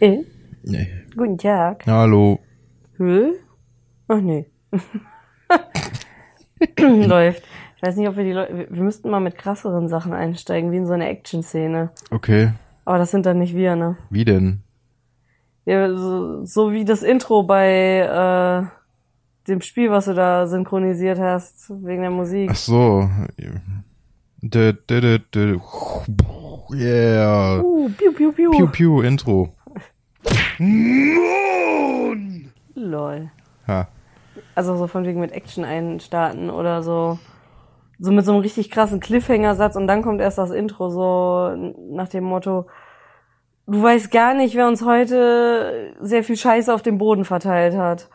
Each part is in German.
Äh? Nee. Guten Tag. Hallo. Hö? Ach nee. Läuft. Ich weiß nicht, ob wir die Leute. Wir müssten mal mit krasseren Sachen einsteigen, wie in so eine Action-Szene. Okay. Aber das sind dann nicht wir, ne? Wie denn? Ja, so, so wie das Intro bei äh, dem Spiel, was du da synchronisiert hast, wegen der Musik. Ach so. Dö, dö, dö, dö. Yeah. Uh, piu, piu, piu. Piu, piu, Intro. Lol. Ha. Also so von wegen mit Action einstarten oder so. So mit so einem richtig krassen Cliffhanger-Satz und dann kommt erst das Intro, so nach dem Motto, du weißt gar nicht, wer uns heute sehr viel Scheiße auf dem Boden verteilt hat.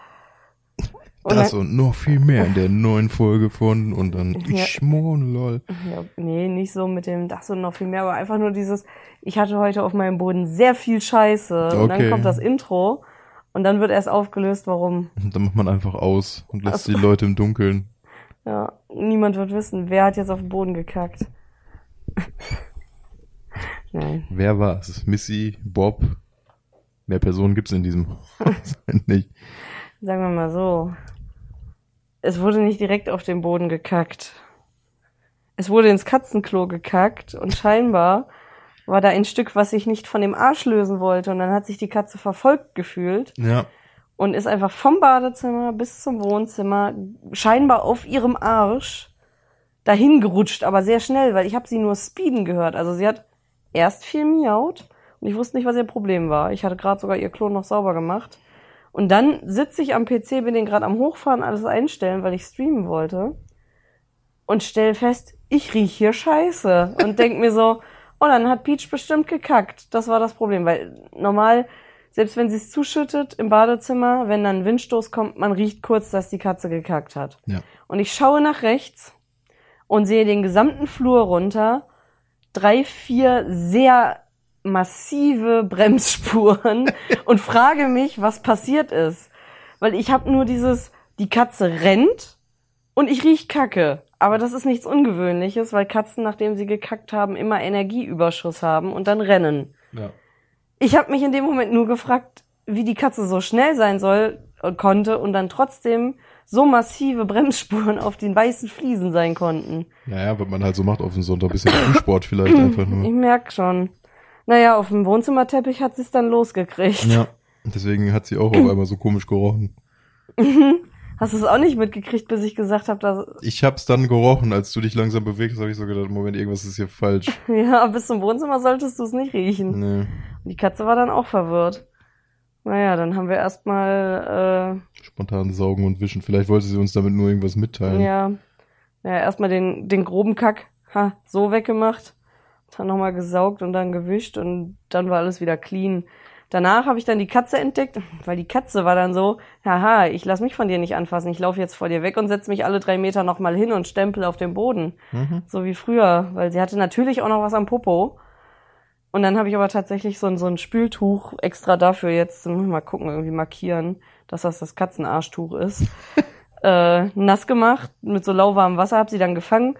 Das dann, und noch viel mehr in der neuen Folge von und dann Ja. ich schmorn, lol. ja, nee, nicht so mit dem das und noch viel mehr, aber einfach nur dieses, ich hatte heute auf meinem Boden sehr viel Scheiße. Und dann Okay. kommt das Intro und dann wird erst aufgelöst, warum. Und dann macht man einfach aus und lässt Ach so. die Leute im Dunkeln. Ja, niemand wird wissen, wer hat jetzt auf den Boden gekackt. Nein. Wer war's? Missy, Bob? Mehr Personen gibt's in diesem Haus nicht. Sagen wir mal so. Es wurde nicht direkt auf den Boden gekackt. Es wurde ins Katzenklo gekackt und scheinbar war da ein Stück, was sich nicht von dem Arsch lösen wollte und dann hat sich die Katze verfolgt gefühlt Ja. und ist einfach vom Badezimmer bis zum Wohnzimmer scheinbar auf ihrem Arsch dahin gerutscht, aber sehr schnell, weil ich habe sie nur speeden gehört. Also sie hat erst viel miaut und ich wusste nicht, was ihr Problem war. Ich hatte gerade sogar ihr Klo noch sauber gemacht. Und dann sitze ich am PC, bin den gerade am Hochfahren, alles einstellen, weil ich streamen wollte. Und stell fest, ich riech hier Scheiße. Und denk mir so, oh, dann hat Peach bestimmt gekackt. Das war das Problem, weil normal, selbst wenn sie es zuschüttet im Badezimmer, wenn dann ein Windstoß kommt, man riecht kurz, dass die Katze gekackt hat. Ja. Und ich schaue nach rechts und sehe den gesamten Flur runter, drei, vier sehr massive Bremsspuren und frage mich, was passiert ist. Weil ich habe nur dieses, die Katze rennt und ich riech Kacke. Aber das ist nichts Ungewöhnliches, weil Katzen, nachdem sie gekackt haben, immer Energieüberschuss haben und dann rennen. Ja. Ich habe mich in dem Moment nur gefragt, wie die Katze so schnell sein soll und konnte und dann trotzdem so massive Bremsspuren auf den weißen Fliesen sein konnten. Naja, was man halt so macht auf dem Sonntag, bisschen Frühsport vielleicht einfach Ich nur. merk schon. Naja, auf dem Wohnzimmerteppich hat sie es dann losgekriegt. Ja. Deswegen hat sie auch auf einmal so komisch gerochen. Hast du es auch nicht mitgekriegt, bis ich gesagt habe, dass Ich hab's dann gerochen, als du dich langsam bewegst, habe ich so gedacht, Moment, irgendwas ist hier falsch. ja, bis zum Wohnzimmer solltest du es nicht riechen. Nee. Und die Katze war dann auch verwirrt. Naja, dann haben wir erstmal Spontan saugen und wischen. Vielleicht wollte sie uns damit nur irgendwas äh, mitteilen. ja, ja erstmal den den groben Kack ha, so weggemacht, dann nochmal gesaugt und dann gewischt und dann war alles wieder clean. Danach habe ich dann die Katze entdeckt, weil die Katze war dann so, haha, ich lass mich von dir nicht anfassen, ich laufe jetzt vor dir weg und setz mich alle drei Meter nochmal hin und stempel auf dem Boden. Mhm. So wie früher, weil sie hatte natürlich auch noch was am Popo. Und dann habe ich aber tatsächlich so ein, so ein Spültuch extra dafür jetzt, muss ich mal gucken, irgendwie markieren, dass das das Katzenarschtuch ist. äh, nass gemacht, mit so lauwarmem Wasser, hab sie dann gefangen.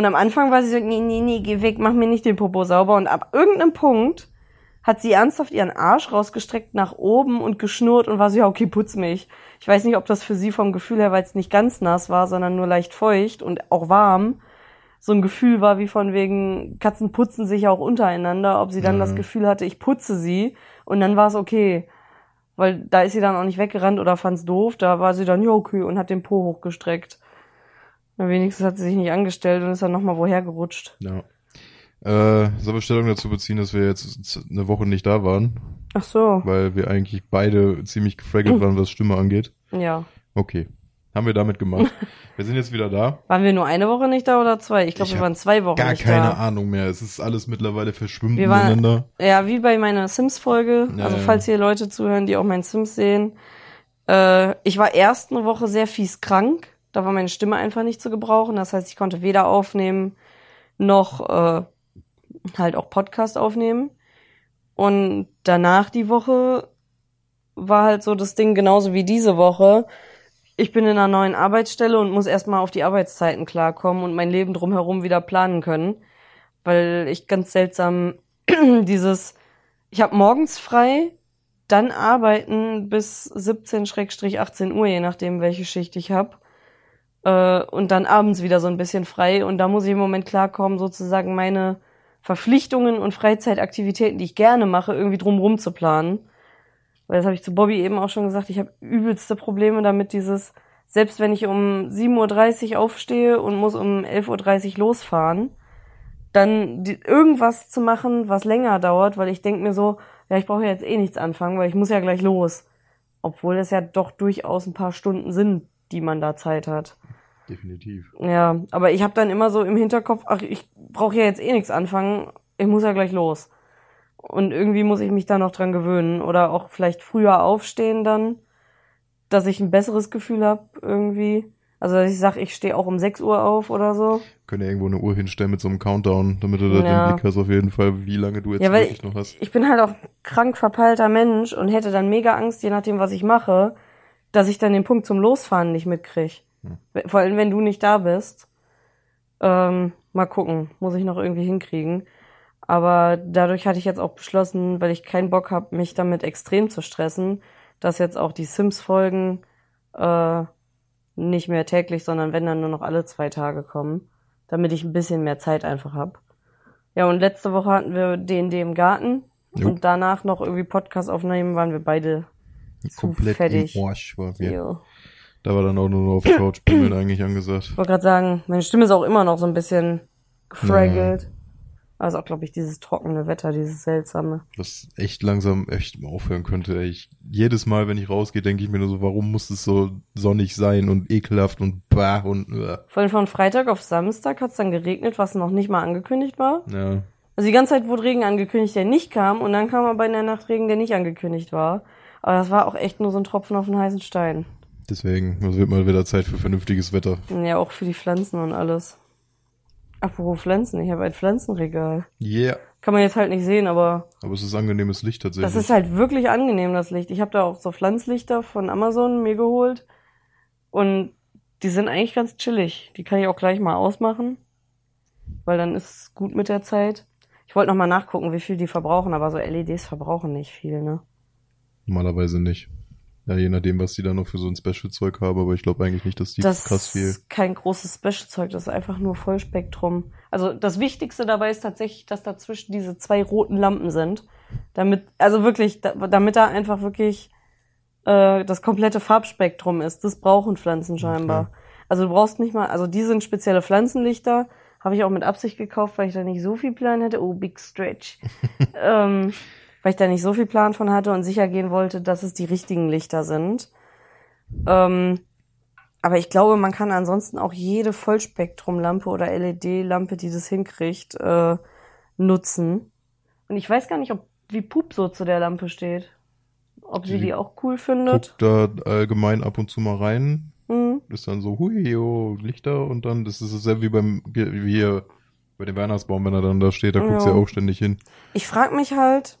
Und am Anfang war sie so, nee, nee, nee, geh weg, mach mir nicht den Popo sauber. Und ab irgendeinem Punkt hat sie ernsthaft ihren Arsch rausgestreckt nach oben und geschnurrt und war so, ja, okay, putz mich. Ich weiß nicht, ob das für sie vom Gefühl her, weil es nicht ganz nass war, sondern nur leicht feucht und auch warm, so ein Gefühl war wie von wegen, Katzen putzen sich auch untereinander, ob sie dann Mhm. das Gefühl hatte, ich putze sie und dann war es okay. Weil da ist sie dann auch nicht weggerannt oder fand's doof, da war sie dann, ja, okay, und hat den Po hochgestreckt. Na, wenigstens hat sie sich nicht angestellt und ist dann nochmal woher gerutscht. Ja. Äh, soll Bestellung dazu beziehen, dass wir jetzt eine Woche nicht da waren, Ach so, weil wir eigentlich beide ziemlich gefraggelt waren, was Stimme angeht. ja. Okay. Haben wir damit gemacht. Wir sind jetzt wieder da. Waren wir nur eine Woche nicht da oder zwei? Ich glaube, wir waren zwei Wochen Gar nicht keine da. Ahnung mehr. Es ist alles mittlerweile verschwimmt Wir waren- miteinander. Ja, wie bei meiner Sims-Folge. Ja, also ja. falls hier Leute zuhören, die auch meinen Sims sehen. Äh, ich war erst eine Woche sehr fies krank. Da war meine Stimme einfach nicht zu gebrauchen. Das heißt, ich konnte weder aufnehmen noch äh, halt auch Podcast aufnehmen. Und danach die Woche war halt so das Ding genauso wie diese Woche. Ich bin in einer neuen Arbeitsstelle und muss erstmal auf die Arbeitszeiten klarkommen und mein Leben drumherum wieder planen können. Weil ich ganz seltsam dieses ich habe morgens frei, dann arbeiten bis 17-18 Uhr, je nachdem, welche Schicht ich habe. Äh, und dann abends wieder so ein bisschen frei. Und da muss ich im Moment klarkommen, sozusagen meine Verpflichtungen und Freizeitaktivitäten, die ich gerne mache, irgendwie drumrum zu planen. Weil das habe ich zu Bobby eben auch schon gesagt, ich habe übelste Probleme damit, dieses, selbst wenn ich um 7.30 Uhr aufstehe und muss um 11.30 Uhr losfahren, dann die, irgendwas zu machen, was länger dauert, weil ich denke mir so, ja, ich brauche ja jetzt eh nichts anfangen, weil ich muss ja gleich los. Obwohl es ja doch durchaus ein paar Stunden sind, die man da Zeit hat. Definitiv. Ja, aber ich habe dann immer so im Hinterkopf, ach, ich brauche ja jetzt eh nichts anfangen, ich muss ja gleich los. Und irgendwie muss ich mich da noch dran gewöhnen oder auch vielleicht früher aufstehen dann, dass ich ein besseres Gefühl habe irgendwie. Also dass ich sag, ich stehe auch um 6 Uhr auf oder so. Können ja irgendwo eine Uhr hinstellen mit so einem Countdown, damit du da Ja. den Blick hast auf jeden Fall, wie lange du jetzt Ja, weil wirklich noch hast. Ich bin halt auch krank verpeilter Mensch und hätte dann mega Angst, je nachdem, was ich mache, dass ich dann den Punkt zum Losfahren nicht mitkrieg. Hm. Vor allem, wenn du nicht da bist. Ähm, mal gucken, muss ich noch irgendwie hinkriegen. Aber dadurch hatte ich jetzt auch beschlossen, weil ich keinen Bock habe, mich damit extrem zu stressen, dass jetzt auch die Sims-Folgen äh, nicht mehr täglich, sondern wenn dann nur noch alle zwei Tage kommen, damit ich ein bisschen mehr Zeit einfach hab. Ja, und letzte Woche hatten wir D&D im Garten Jo. und danach noch irgendwie Podcast aufnehmen, waren wir beide Komplett fertig. im Arsch war wir. Jo. Da war dann auch nur noch auf der Couch bimmeln eigentlich angesagt. Ich wollte gerade sagen, meine Stimme ist auch immer noch so ein bisschen gefraggelt. Also auch, glaube ich, dieses trockene Wetter, dieses seltsame. Was echt langsam echt mal aufhören könnte. Ich, jedes Mal, wenn ich rausgehe, denke ich mir nur so, warum muss es so sonnig sein und ekelhaft und bah und äh. Vor allem von Freitag auf Samstag hat es dann geregnet, was noch nicht mal angekündigt war. ja. Also die ganze Zeit wurde Regen angekündigt, der nicht kam und dann kam aber in der Nacht Regen, der nicht angekündigt war. Aber das war auch echt nur so ein Tropfen auf den heißen Stein. Deswegen, es wird mal wieder Zeit für vernünftiges Wetter. Ja, auch für die Pflanzen und alles. Apropos Pflanzen, ich habe ein Pflanzenregal. Yeah. Kann man jetzt halt nicht sehen, aber Aber es ist angenehmes Licht tatsächlich. das ist halt wirklich angenehm, das Licht. Ich habe da auch so Pflanzlichter von Amazon mir geholt. Und die sind eigentlich ganz chillig. Die kann ich auch gleich mal ausmachen. Weil dann ist es gut mit der Zeit. Ich wollte noch mal nachgucken, wie viel die verbrauchen, aber so LEDs verbrauchen nicht viel, ne? Normalerweise nicht. Ja, je nachdem, was die da noch für so ein Special-Zeug haben, aber ich glaube eigentlich nicht, dass die das krass viel. ist kein großes Special-Zeug, das ist einfach nur Vollspektrum. Also das Wichtigste dabei ist tatsächlich, dass dazwischen diese zwei roten Lampen sind. Damit, also wirklich, da, damit da einfach wirklich äh, das komplette Farbspektrum ist. Das brauchen Pflanzen scheinbar. Okay. Also du brauchst nicht mal, also die sind spezielle Pflanzenlichter, habe ich auch mit Absicht gekauft, weil ich da nicht so viel Plan hatte. Oh, Big Stretch. ähm, weil ich da nicht so viel Plan von hatte und sicher gehen wollte, dass es die richtigen Lichter sind. Ähm, aber ich glaube, man kann ansonsten auch jede Vollspektrumlampe oder LED-Lampe, die das hinkriegt, äh, nutzen. Und ich weiß gar nicht, ob wie Pup so zu der Lampe steht. Ob sie Die die auch cool findet. Guckt da allgemein ab und zu mal rein. Hm. Ist dann so, hui, oh, Lichter und dann, das ist dasselbe wie beim, wie hier bei dem Weihnachtsbaum, wenn er dann da steht, da guckt sie Ja. auch ständig hin. Ich frage mich halt,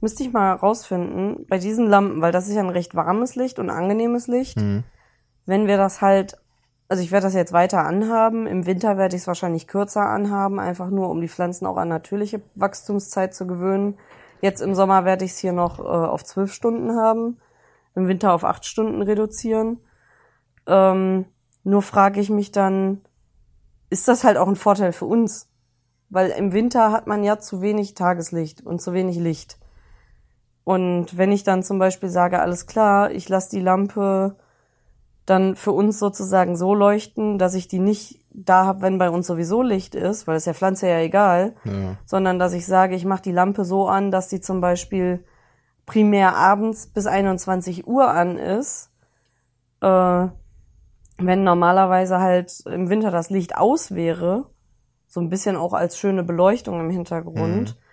müsste ich mal rausfinden, bei diesen Lampen, weil das ist ja ein recht warmes Licht und angenehmes Licht, Hm. wenn wir das halt, also ich werde das jetzt weiter anhaben, im Winter werde ich es wahrscheinlich kürzer anhaben, einfach nur um die Pflanzen auch an natürliche Wachstumszeit zu gewöhnen. Jetzt im Sommer werde ich es hier noch äh, auf zwölf Stunden haben, im Winter auf acht Stunden reduzieren. Ähm, nur frage ich mich dann, ist das halt auch ein Vorteil für uns? Weil im Winter hat man ja zu wenig Tageslicht und zu wenig Licht. Und wenn ich dann zum Beispiel sage, alles klar, ich lasse die Lampe dann für uns sozusagen so leuchten, dass ich die nicht da habe, wenn bei uns sowieso Licht ist, weil es der Pflanze ja egal, Ja. sondern dass ich sage, ich mache die Lampe so an, dass die zum Beispiel primär abends bis 21 Uhr an ist, äh, wenn normalerweise halt im Winter das Licht aus wäre, so ein bisschen auch als schöne Beleuchtung im Hintergrund, Mhm.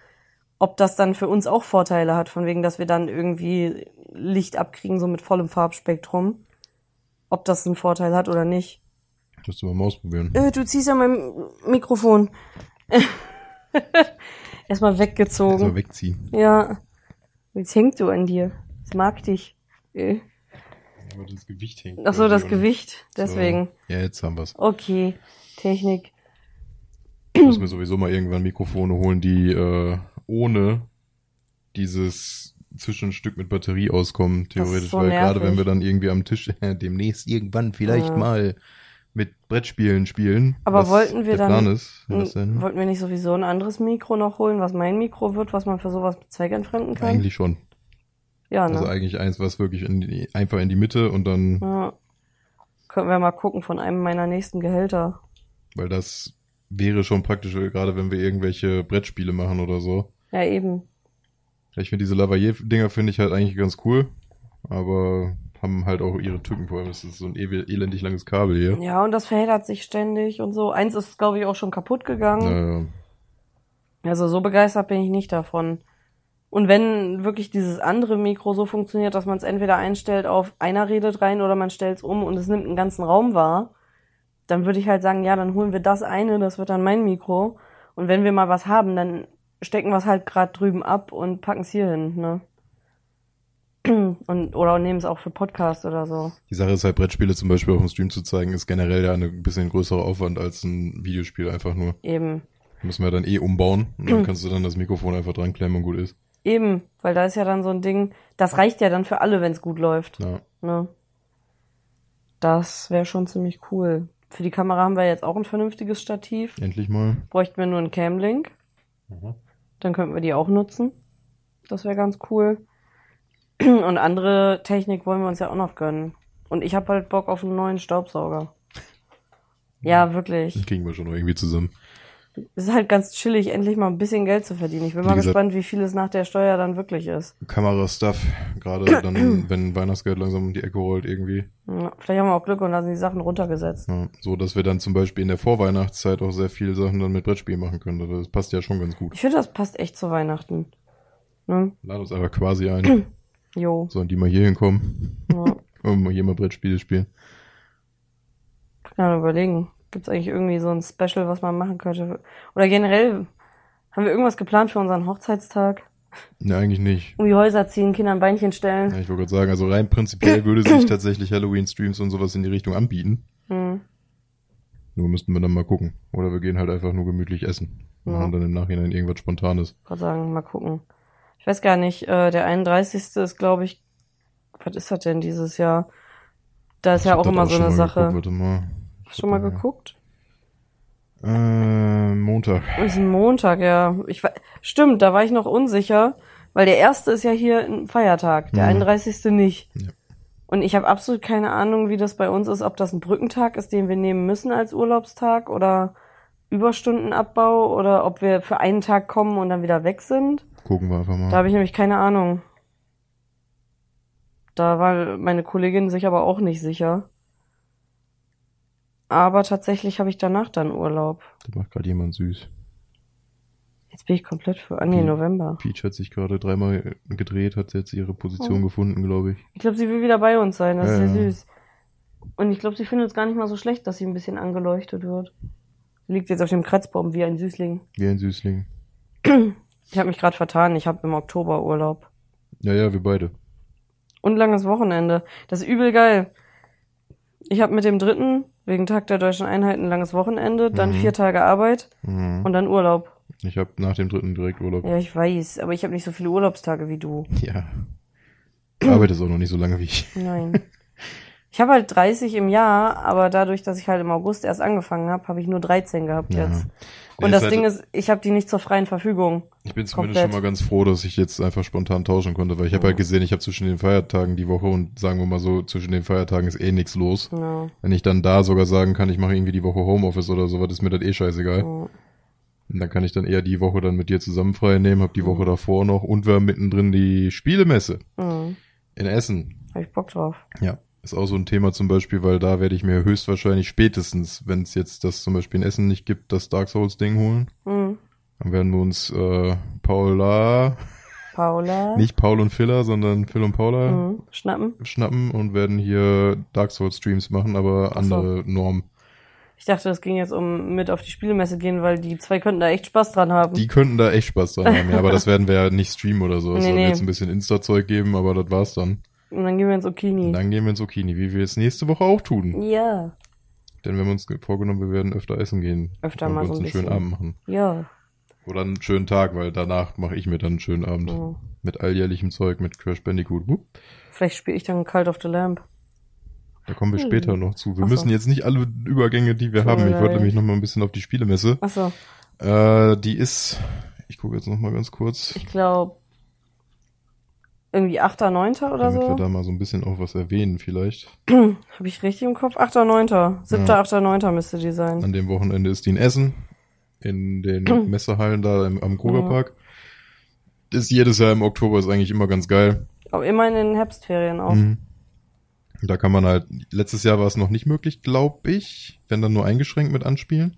Ob das dann für uns auch Vorteile hat, von wegen, dass wir dann irgendwie Licht abkriegen, so mit vollem Farbspektrum, ob das einen Vorteil hat oder nicht. Musst du mal ausprobieren. Äh, du ziehst ja mein Mikrofon. Erstmal weggezogen. Erstmal wegziehen. Ja. Jetzt hängt so an dir. Das mag dich. Äh. Aber das Gewicht hängt. Ach so, das Gewicht. Deswegen. So. Ja, jetzt haben wir's. Okay. Technik. Ich muss mir sowieso mal irgendwann Mikrofone holen, die äh, ohne dieses Zwischenstück mit Batterie auskommen, theoretisch, so weil gerade wenn wir dann irgendwie am Tisch demnächst irgendwann vielleicht Ja. mal mit Brettspielen spielen. Aber was wollten wir dann- ist, Wollten wir nicht sowieso ein anderes Mikro noch holen, was mein Mikro wird, was man für sowas zweckentfremden kann? eigentlich schon. ja, ne? Also eigentlich eins, was wirklich in die, einfach in die Mitte und dann, ja. Können wir mal gucken von einem meiner nächsten Gehälter. weil das wäre schon praktisch, gerade wenn wir irgendwelche Brettspiele machen oder so. Ja, eben. Ich finde diese Lavalier-Dinger finde ich halt eigentlich ganz cool, aber haben halt auch ihre Tücken, vor allem das ist so ein elendig langes Kabel hier. Ja, und das verheddert sich ständig und so. Eins ist, glaube ich, auch schon kaputt gegangen. Naja, Also so begeistert bin ich nicht davon. Und wenn wirklich dieses andere Mikro so funktioniert, dass man es entweder einstellt auf einer redet rein oder man stellt es um und es nimmt einen ganzen Raum wahr, dann würde ich halt sagen, ja, dann holen wir das eine, das wird dann mein Mikro. Und wenn wir mal was haben, dann stecken wir es halt gerade drüben ab und packen es hier hin, ne? Und, oder nehmen es auch für Podcast oder so. die Sache ist halt, Brettspiele zum Beispiel auf dem Stream zu zeigen, ist generell ja ein bisschen größerer Aufwand als ein Videospiel einfach nur. Eben. Müssen wir dann eh umbauen und dann kannst du dann das Mikrofon einfach dran klemmen und gut ist. Eben, weil da ist ja dann so ein Ding, das reicht ja dann für alle, wenn es gut läuft. Ja. Ne? Das wäre schon ziemlich cool. Für die Kamera haben wir jetzt auch ein vernünftiges Stativ. Endlich mal. Bräuchten wir nur einen Camlink. Mhm. Dann könnten wir die auch nutzen. Das wäre ganz cool. Und andere Technik wollen wir uns ja auch noch gönnen. Und ich habe halt Bock auf einen neuen Staubsauger. Ja, wirklich. Das kriegen wir schon irgendwie zusammen. Es ist halt ganz chillig, endlich mal ein bisschen Geld zu verdienen. Ich bin Wie mal gesagt- gespannt, wie viel es nach der Steuer dann wirklich ist. Kamera-Stuff, gerade dann, wenn Weihnachtsgeld langsam um die Ecke rollt irgendwie. Ja, vielleicht haben wir auch Glück und lassen die Sachen runtergesetzt. Ja, so, dass wir dann zum Beispiel in der Vorweihnachtszeit auch sehr viele Sachen dann mit Brettspielen machen können. Das passt ja schon ganz gut. Ich finde, das passt echt zu Weihnachten. Ne? Lad uns einfach quasi ein. Jo. Sollen die mal hier hinkommen? Ja. Und mal hier mal Brettspiele spielen. Kann man überlegen. Gibt es eigentlich irgendwie so ein Special, was man machen könnte? Oder generell, haben wir irgendwas geplant für unseren Hochzeitstag? Ne, eigentlich nicht. Um die Häuser ziehen, Kindern Beinchen stellen? Ja, ich wollte gerade sagen, also rein prinzipiell würde sich tatsächlich Halloween-Streams und sowas in die Richtung anbieten. Hm. Nur müssten wir dann mal gucken. Oder wir gehen halt einfach nur gemütlich essen. Und Ja. dann im Nachhinein irgendwas Spontanes. Gerade sagen, mal gucken. Ich weiß gar nicht, äh, der 31. ist, glaube ich, was ist das denn dieses Jahr? Da ist Ich ja auch immer so eine Sache. Geguckt, warte mal. Schon mal geguckt? Äh, Montag. Ist ein Montag, ja. Ich, wa- stimmt, da war ich noch unsicher, weil der erste ist ja hier ein Feiertag, der Mhm. 31. nicht. Ja. Und ich habe absolut keine Ahnung, wie das bei uns ist, ob das ein Brückentag ist, den wir nehmen müssen als Urlaubstag oder Überstundenabbau oder ob wir für einen Tag kommen und dann wieder weg sind. Gucken wir einfach mal. Da habe ich nämlich keine Ahnung. Da war meine Kollegin sich aber auch nicht sicher. Aber tatsächlich habe ich danach dann Urlaub. Da macht gerade jemand süß. Jetzt bin ich komplett für. Ah, nee, Wie? November. Peach hat sich gerade dreimal gedreht, hat jetzt ihre Position Oh. gefunden, glaube ich. Ich glaube, sie will wieder bei uns sein. Das Ja, ist ja ja. süß. Und ich glaube, sie findet es gar nicht mal so schlecht, dass sie ein bisschen angeleuchtet wird. Sie liegt jetzt auf dem Kratzbaum wie ein Süßling. Wie ein Süßling. Ich habe mich gerade vertan. Ich habe im Oktober Urlaub. Ja, ja, wir beide. Und langes Wochenende. Das ist übel geil. Ich habe mit dem dritten, wegen Tag der deutschen Einheit, ein langes Wochenende, dann Mhm. vier Tage Arbeit Mhm. und dann Urlaub. Ich habe nach dem dritten direkt Urlaub. Ja, ich weiß, aber ich habe nicht so viele Urlaubstage wie du. Ja. Du arbeitest auch noch nicht so lange wie ich. Nein. Ich habe halt 30 im Jahr, aber dadurch, dass ich halt im August erst angefangen habe, habe ich nur 13 gehabt Ja. jetzt. Und das halt- Ding ist, ich habe die nicht zur freien Verfügung. Ich bin zumindest komplett. schon mal ganz froh, dass ich jetzt einfach spontan tauschen konnte, weil ich habe Ja. halt gesehen, ich habe zwischen den Feiertagen die Woche und sagen wir mal so, zwischen den Feiertagen ist eh nichts los. Ja. Wenn ich dann da sogar sagen kann, ich mache irgendwie die Woche Homeoffice oder sowas, ist mir das eh scheißegal. Ja. Und dann kann ich dann eher die Woche dann mit dir zusammen frei nehmen, hab die Woche davor noch und wir haben mittendrin die Spielemesse in Essen. Hab ich Bock drauf. Ja. Ist auch so ein Thema zum Beispiel, weil da werde ich mir höchstwahrscheinlich spätestens, wenn es jetzt das zum Beispiel in Essen nicht gibt, das Dark Souls Ding holen. Mhm. Dann werden wir uns äh, Paula, Paula. nicht Paul und Phila, sondern Phil und Paula Mhm. Schnappen. schnappen und werden hier Dark Souls Streams machen, aber so. andere Norm. Ich dachte, das ging jetzt um mit auf die Spielemesse gehen, weil die zwei könnten da echt Spaß dran haben. Die könnten da echt Spaß dran haben, ja, aber das werden wir ja nicht streamen oder so. Es Nee, soll nee. jetzt ein bisschen Insta-Zeug geben, aber das war's dann. Und dann gehen wir ins Und Okini. dann gehen wir ins Okini, wie wir es nächste Woche auch tun. Ja. Denn wir haben uns vorgenommen, wir werden öfter essen gehen. Öfter und mal so ein einen schönen bisschen. Abend machen. Ja. Oder einen schönen Tag, weil danach mache ich mir dann einen schönen Abend. Ja. Mit alljährlichem Zeug, mit Crash Bandicoot. Wupp. Vielleicht spiele ich dann Cult of the Lamp. Da kommen wir Hm. später noch zu. Wir Ach so. müssen jetzt nicht alle Übergänge, die wir Tut haben. Ich wollte nämlich noch mal ein bisschen auf die Spielemesse. Achso, Äh, die ist, ich gucke jetzt noch mal ganz kurz, ich glaube irgendwie 8., 9. oder damit wir so. da mal so ein bisschen auch was erwähnen vielleicht. Habe ich richtig im Kopf? 8., 9. 7., Ja. 8., 9. müsste die sein. An dem Wochenende ist die in Essen, in den Messehallen da im, am Krugerpark. Ist jedes Jahr im Oktober, ist eigentlich immer ganz geil. Aber immer in den Herbstferien auch. Mhm. Da kann man halt, letztes Jahr war es noch nicht möglich, glaube ich, wenn dann nur eingeschränkt mit anspielen.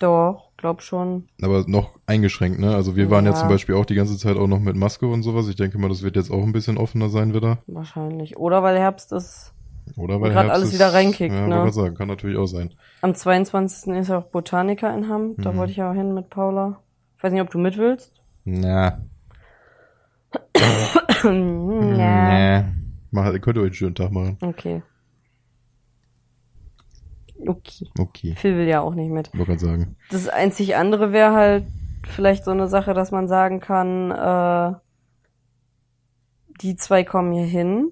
Doch, glaub schon. Aber noch eingeschränkt, ne? Also wir waren ja. Ja. zum Beispiel auch die ganze Zeit auch noch mit Maske und sowas. Ich denke mal, das wird jetzt auch ein bisschen offener sein wieder. Wahrscheinlich. Oder weil Herbst ist. Oder weil Herbst alles ist- wieder reinkickt, Ja, ne? sagen, kann natürlich auch sein. Am 22. ist ja auch Botaniker in Hamm. Da Mhm. wollte ich ja auch hin mit Paula. Ich weiß nicht, ob du mit willst. Na, ja. nee. Mach, könnt ihr euch einen schönen Tag machen. Okay. Okay. Okay. Phil will ja auch nicht mit. Wollte gerade sagen. Das einzig andere wäre halt vielleicht so eine Sache, dass man sagen kann, äh, die zwei kommen hier hin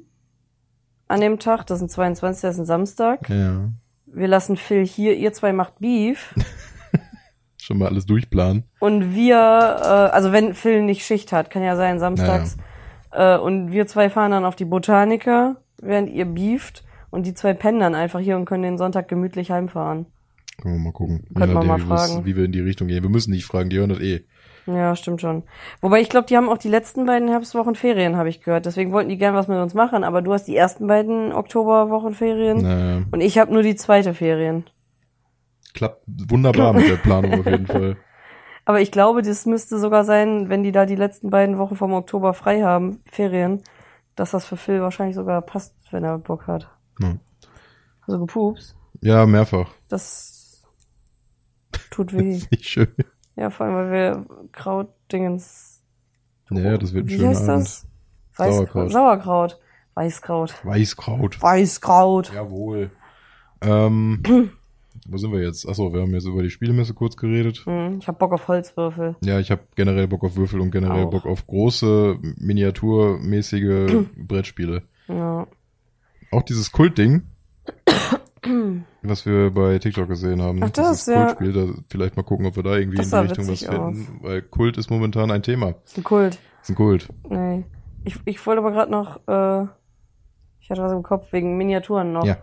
an dem Tag. Das ist ein 22. Das ist ein Samstag. Ja. Wir lassen Phil hier, ihr zwei macht Beef. Schon mal alles durchplanen. Und wir, äh, also wenn Phil nicht Schicht hat, kann ja sein, samstags. Äh, und wir zwei fahren dann auf die Botaniker, während ihr beeft. Und die zwei pennen dann einfach hier und können den Sonntag gemütlich heimfahren. Können wir mal gucken. Je Könnten wir mal wie fragen. Wie wir in die Richtung gehen. Wir müssen nicht fragen, die hören das eh. Ja, stimmt schon. Wobei ich glaube, die haben auch die letzten beiden Herbstwochen Ferien, habe ich gehört. Deswegen wollten die gern was mit uns machen. Aber du hast die ersten beiden Oktoberwochen Ferien Naja, und ich habe nur die zweite Ferien. klappt wunderbar mit der Planung auf jeden Fall. Aber ich glaube, das müsste sogar sein, wenn die da die letzten beiden Wochen vom Oktober frei haben, Ferien, dass das für Phil wahrscheinlich sogar passt, wenn er Bock hat. Ja. Also gepupst. Ja, mehrfach. Das tut weh. Nicht schön. ja, vor allem, weil wir Krautdingens. Ja, das wird ein Wie schöner heißt das? Weiß Sauerkraut. Sauerkraut. Weißkraut. Weißkraut. Weißkraut. Jawohl. Ähm, wo sind wir jetzt? Achso, wir haben jetzt über die Spielemesse kurz geredet. Hm, ich hab Bock auf Holzwürfel. Ja, ich habe generell Bock auf Würfel und generell Auch. Bock auf große, miniaturmäßige Brettspiele. Ja. Auch dieses Kultding, was wir bei TikTok gesehen haben. Ach, das, dieses ja. Kultspiel, da vielleicht mal gucken, ob wir da irgendwie Das in die Richtung was finden. Weil Kult ist momentan ein Thema. Ist ein Kult. Ist ein Kult. Nee. Ich, ich wollte aber gerade noch, äh, ich hatte was im Kopf wegen Miniaturen noch. Ja.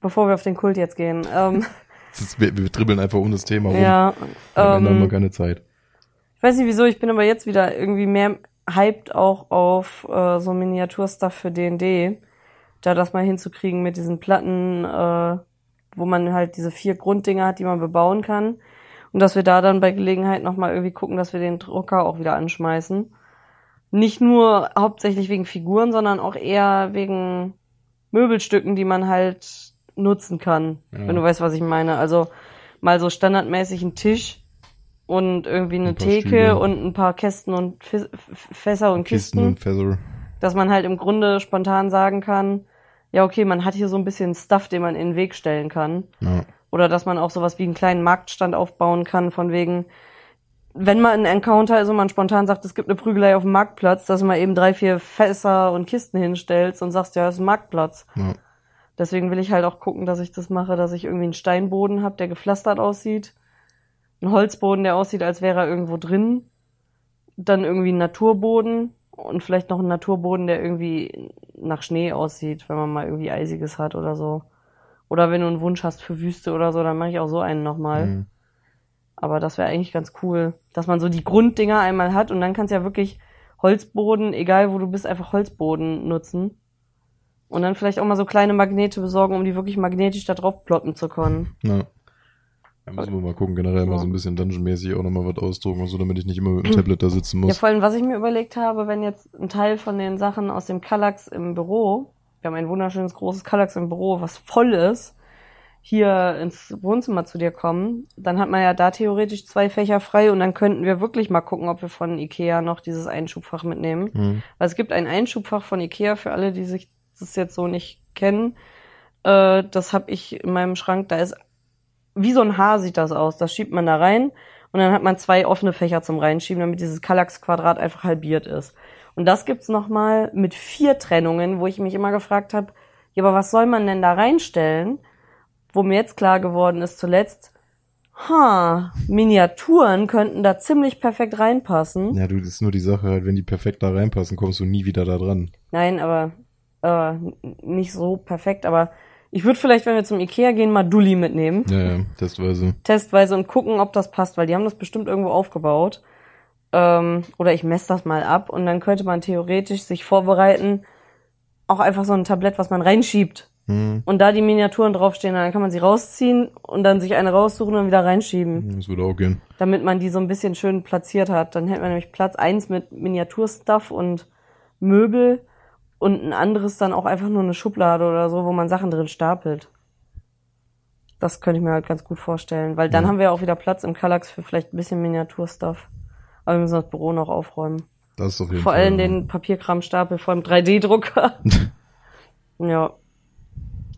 Bevor wir auf den Kult jetzt gehen. Ähm, ist, wir, wir dribbeln einfach um das Thema rum. ja. Am Ende haben wir Ähm, keine Zeit. ich weiß nicht wieso, ich bin aber jetzt wieder irgendwie mehr hyped auch auf äh, so Miniaturstuff für D&D. Da das mal hinzukriegen mit diesen Platten, äh, wo man halt diese vier Grunddinger hat, die man bebauen kann. Und dass wir da dann bei Gelegenheit nochmal irgendwie gucken, dass wir den Drucker auch wieder anschmeißen. Nicht nur hauptsächlich wegen Figuren, sondern auch eher wegen Möbelstücken, die man halt nutzen kann. Ja. Wenn du weißt, was ich meine. Also mal so standardmäßig ein Tisch und irgendwie eine Ein Theke Stühle. und ein paar Kästen und Fis- Fässer und Kisten Kisten und Feather. dass man halt im Grunde spontan sagen kann, ja, okay, man hat hier so ein bisschen Stuff, den man in den Weg stellen kann. Ja. Oder dass man auch sowas wie einen kleinen Marktstand aufbauen kann, von wegen, wenn man ein Encounter ist und man spontan sagt, es gibt eine Prügelei auf dem Marktplatz, dass man eben drei, vier Fässer und Kisten hinstellst und sagst, ja, es ist ein Marktplatz. Ja. Deswegen will ich halt auch gucken, dass ich das mache, dass ich irgendwie einen Steinboden habe, der gepflastert aussieht. Einen Holzboden, der aussieht, als wäre er irgendwo drin. Dann irgendwie einen Naturboden und vielleicht noch einen Naturboden, der irgendwie nach Schnee aussieht, wenn man mal irgendwie Eisiges hat oder so. Oder wenn du einen Wunsch hast für Wüste oder so, dann mache ich auch so einen nochmal. Mhm. Aber das wäre eigentlich ganz cool, dass man so die Grunddinger einmal hat und dann kannst du ja wirklich Holzboden, egal wo du bist, einfach Holzboden nutzen. Und dann vielleicht auch mal so kleine Magnete besorgen, um die wirklich magnetisch da drauf ploppen zu können. Ja. Da müssen wir mal gucken, generell mal Ja. so ein bisschen Dungeon-mäßig auch nochmal was ausdrucken und so, damit ich nicht immer mit dem Tablet da sitzen Ja, muss. vor allem, was ich mir überlegt habe, wenn jetzt ein Teil von den Sachen aus dem Kallax im Büro, wir haben ein wunderschönes großes Kallax im Büro, was voll ist, hier ins Wohnzimmer zu dir kommen, dann hat man ja da theoretisch zwei Fächer frei und dann könnten wir wirklich mal gucken, ob wir von Ikea noch dieses Einschubfach mitnehmen. Mhm. Weil es gibt ein Einschubfach von Ikea für alle, die sich das jetzt so nicht kennen. Äh, das habe ich in meinem Schrank. Da ist wie so ein Haar sieht das aus. Das schiebt man da rein Und dann hat man zwei offene Fächer zum Reinschieben, damit dieses Kallax-Quadrat einfach halbiert ist. Und das gibt's nochmal mit vier Trennungen, wo ich mich immer gefragt habe, ja, aber was soll man denn da reinstellen? Wo mir jetzt klar geworden ist zuletzt, ha, Miniaturen könnten da ziemlich perfekt reinpassen. Ja, du, das ist nur die Sache, halt, wenn die perfekt da reinpassen, kommst du nie wieder da dran. Nein, aber äh, nicht so perfekt, aber ich würde vielleicht, wenn wir zum Ikea gehen, mal Dulli mitnehmen. Ja, ja, testweise. Testweise und gucken, ob das passt, weil die haben das bestimmt irgendwo aufgebaut. Ähm, oder ich messe das mal ab und dann könnte man theoretisch sich vorbereiten, auch einfach so ein Tablett, was man reinschiebt. Hm, Und da die Miniaturen draufstehen, dann kann man sie rausziehen und dann sich eine raussuchen und wieder reinschieben, das würde auch gehen. damit man die so ein bisschen schön platziert hat. Dann hätte man nämlich Platz eins mit Miniaturstuff und Möbel und ein anderes dann auch einfach nur eine Schublade oder so, wo man Sachen drin stapelt. Das könnte ich mir halt ganz gut vorstellen, weil dann Ja. haben wir auch wieder Platz im Kallax für vielleicht ein bisschen Miniaturstuff. Aber wir müssen das Büro noch aufräumen. Das ist auf jeden Vor Fall. allem den Papierkramstapel vor dem 3D-Drucker. ja.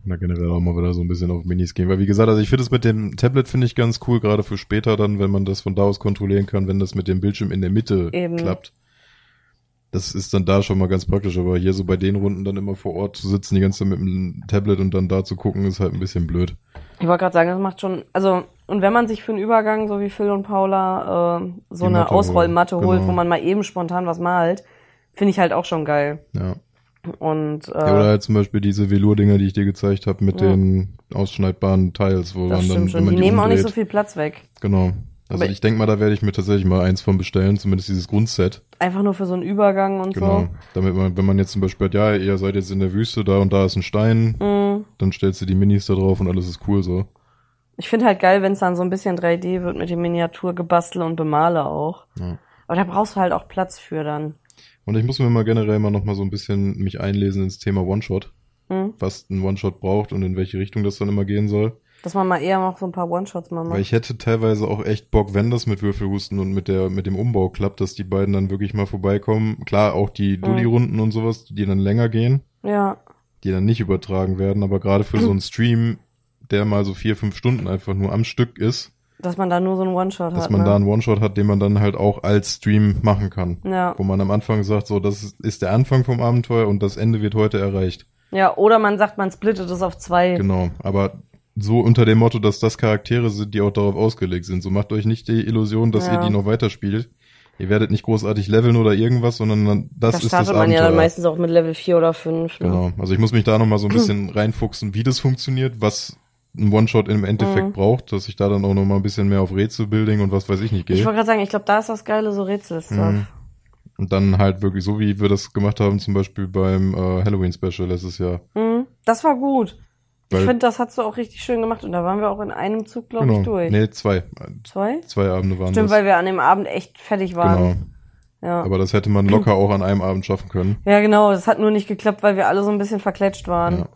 Na, generell auch mal wieder so ein bisschen auf Minis gehen. Weil wie gesagt, also ich finde es mit dem Tablet finde ich ganz cool, gerade für später dann, wenn man das von da aus kontrollieren kann, wenn das mit dem Bildschirm in der Mitte Eben. klappt. Das ist dann da schon mal ganz praktisch, aber hier so bei den Runden dann immer vor Ort zu sitzen, die ganze Zeit mit dem Tablet und dann da zu gucken, ist halt ein bisschen blöd. Ich wollte gerade sagen, das macht schon, also, und wenn man sich für einen Übergang, so wie Phil und Paula, äh, so Die eine Matte Ausrollmatte holt, genau. wo man mal eben spontan was malt, finde ich halt auch schon geil. Ja. Und äh, ja oder halt zum Beispiel diese Velour-Dinger, die ich dir gezeigt habe, mit Ja. den ausschneidbaren Teils, wo das man dann, stimmt wenn schon. man Die die, nehmen auch nicht umdreht, so viel Platz weg. Genau. Also Aber- ich denke mal, da werde ich mir tatsächlich mal eins von bestellen, zumindest dieses Grundset. Einfach nur für so einen Übergang und Genau. so. Damit man, wenn man jetzt zum Beispiel hat, ja, ihr seid jetzt in der Wüste, da und da ist ein Stein, Mhm. dann stellst du die Minis da drauf und alles ist cool so. Ich finde halt geil, wenn es dann so ein bisschen 3D wird mit dem Miniaturgebastel und Bemale auch. Ja. Aber da brauchst du halt auch Platz für dann. Und ich muss mir mal generell mal noch mal so ein bisschen mich einlesen ins Thema One-Shot, Hm? was ein One-Shot braucht und in welche Richtung das dann immer gehen soll. Dass man mal eher noch so ein paar One-Shots mal macht. Weil ich hätte teilweise auch echt Bock, wenn das mit Würfelhusten und mit der mit dem Umbau klappt, dass die beiden dann wirklich mal vorbeikommen. Klar, auch die Mhm. Dulli-Runden und sowas, die dann länger gehen, ja. die dann nicht übertragen werden, aber gerade für so einen Stream, der mal so vier, fünf Stunden einfach nur am Stück ist, Dass man da nur so einen One-Shot dass hat. man ne? da einen One-Shot hat, den man dann halt auch als Stream machen kann. ja. Wo man am Anfang sagt, so, das ist, ist der Anfang vom Abenteuer und das Ende wird heute erreicht. ja, oder man sagt, man splittet es auf zwei. Genau. Aber so unter dem Motto, dass das Charaktere sind, die auch darauf ausgelegt sind. So macht euch nicht die Illusion, dass Ja. ihr die noch weiterspielt. Ihr werdet nicht großartig leveln oder irgendwas, sondern dann, das da ist das startet man Abenteuer. ja dann meistens auch mit Level 4 oder 5. Ne? Genau. Also ich muss mich da noch mal so ein bisschen reinfuchsen, wie das funktioniert, was ein One-Shot im Endeffekt Mhm. braucht, dass ich da dann auch noch mal ein bisschen mehr auf Rätselbuilding und was weiß ich nicht Ich gehe. wollte gerade sagen, ich glaube, da ist das Geile, so Rätselstuff. Mhm. Und dann halt wirklich so, wie wir das gemacht haben, zum Beispiel beim äh, Halloween-Special letztes Jahr. Mhm. Das war gut. Ich Weil- finde, das hast du auch richtig schön gemacht und da waren wir auch in einem Zug, glaube genau. ich, durch. Nee, zwei. Zwei? Zwei Abende waren Stimmt, das. weil wir an dem Abend echt fertig waren. genau. Ja. Aber das hätte man locker auch an einem Abend schaffen können. ja, genau. Das hat nur nicht geklappt, weil wir alle so ein bisschen verkletscht waren. Ja.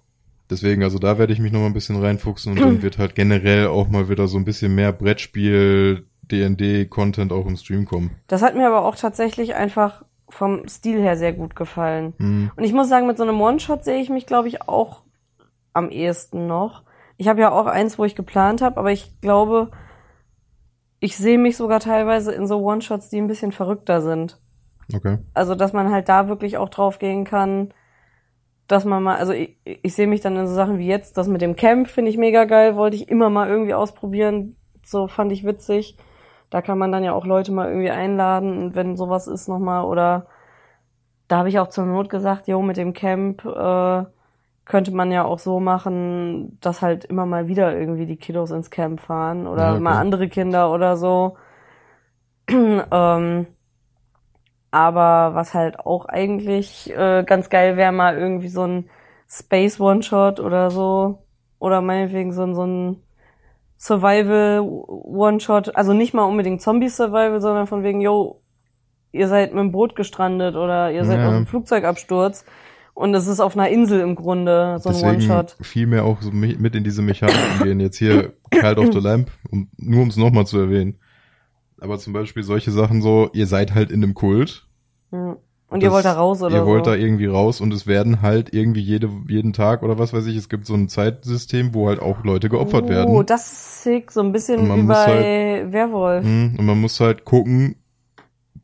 Deswegen, also da werde ich mich noch mal ein bisschen reinfuchsen und dann wird halt generell auch mal wieder so ein bisschen mehr Brettspiel, D&D-Content auch im Stream kommen. Das hat mir aber auch tatsächlich einfach vom Stil her sehr gut gefallen. Mhm. Und ich muss sagen, mit so einem One-Shot sehe ich mich, glaube ich, auch am ehesten noch. Ich habe ja auch eins, wo ich geplant habe, aber ich glaube, ich sehe mich sogar teilweise in so One-Shots, die ein bisschen verrückter sind. Okay. Also, dass man halt da wirklich auch drauf gehen kann, dass man mal, also ich, ich sehe mich dann in so Sachen wie jetzt, das mit dem Camp finde ich mega geil, wollte ich immer mal irgendwie ausprobieren, so fand ich witzig. Da kann man dann ja auch Leute mal irgendwie einladen, wenn sowas ist nochmal, oder da habe ich auch zur Not gesagt, jo, mit dem Camp äh, könnte man ja auch so machen, dass halt immer mal wieder irgendwie die Kiddos ins Camp fahren oder Ja, okay. mal andere Kinder oder so. ähm, aber was halt auch eigentlich äh, ganz geil wäre, mal irgendwie so ein Space One-Shot oder so. Oder meinetwegen so ein, so ein Survival One-Shot. Also nicht mal unbedingt Zombie-Survival, sondern von wegen, yo, ihr seid mit dem Boot gestrandet oder ihr seid Ja. aus dem Flugzeugabsturz. Und es ist auf einer Insel im Grunde, so ein One-Shot. viel mehr auch so mi- mit in diese Mechaniken gehen. Jetzt hier Cult of the Lamp, um, nur um es nochmal zu erwähnen. Aber zum Beispiel solche Sachen so, ihr seid halt in einem Kult. Ja. Und ihr Das- wollt da raus oder Ihr so? wollt da irgendwie raus und es werden halt irgendwie jede, jeden Tag oder was weiß ich, es gibt so ein Zeitsystem, wo halt auch Leute geopfert Oh, werden. das ist sick. So ein bisschen wie muss halt bei Werwolf. Mhm, Und man muss halt gucken,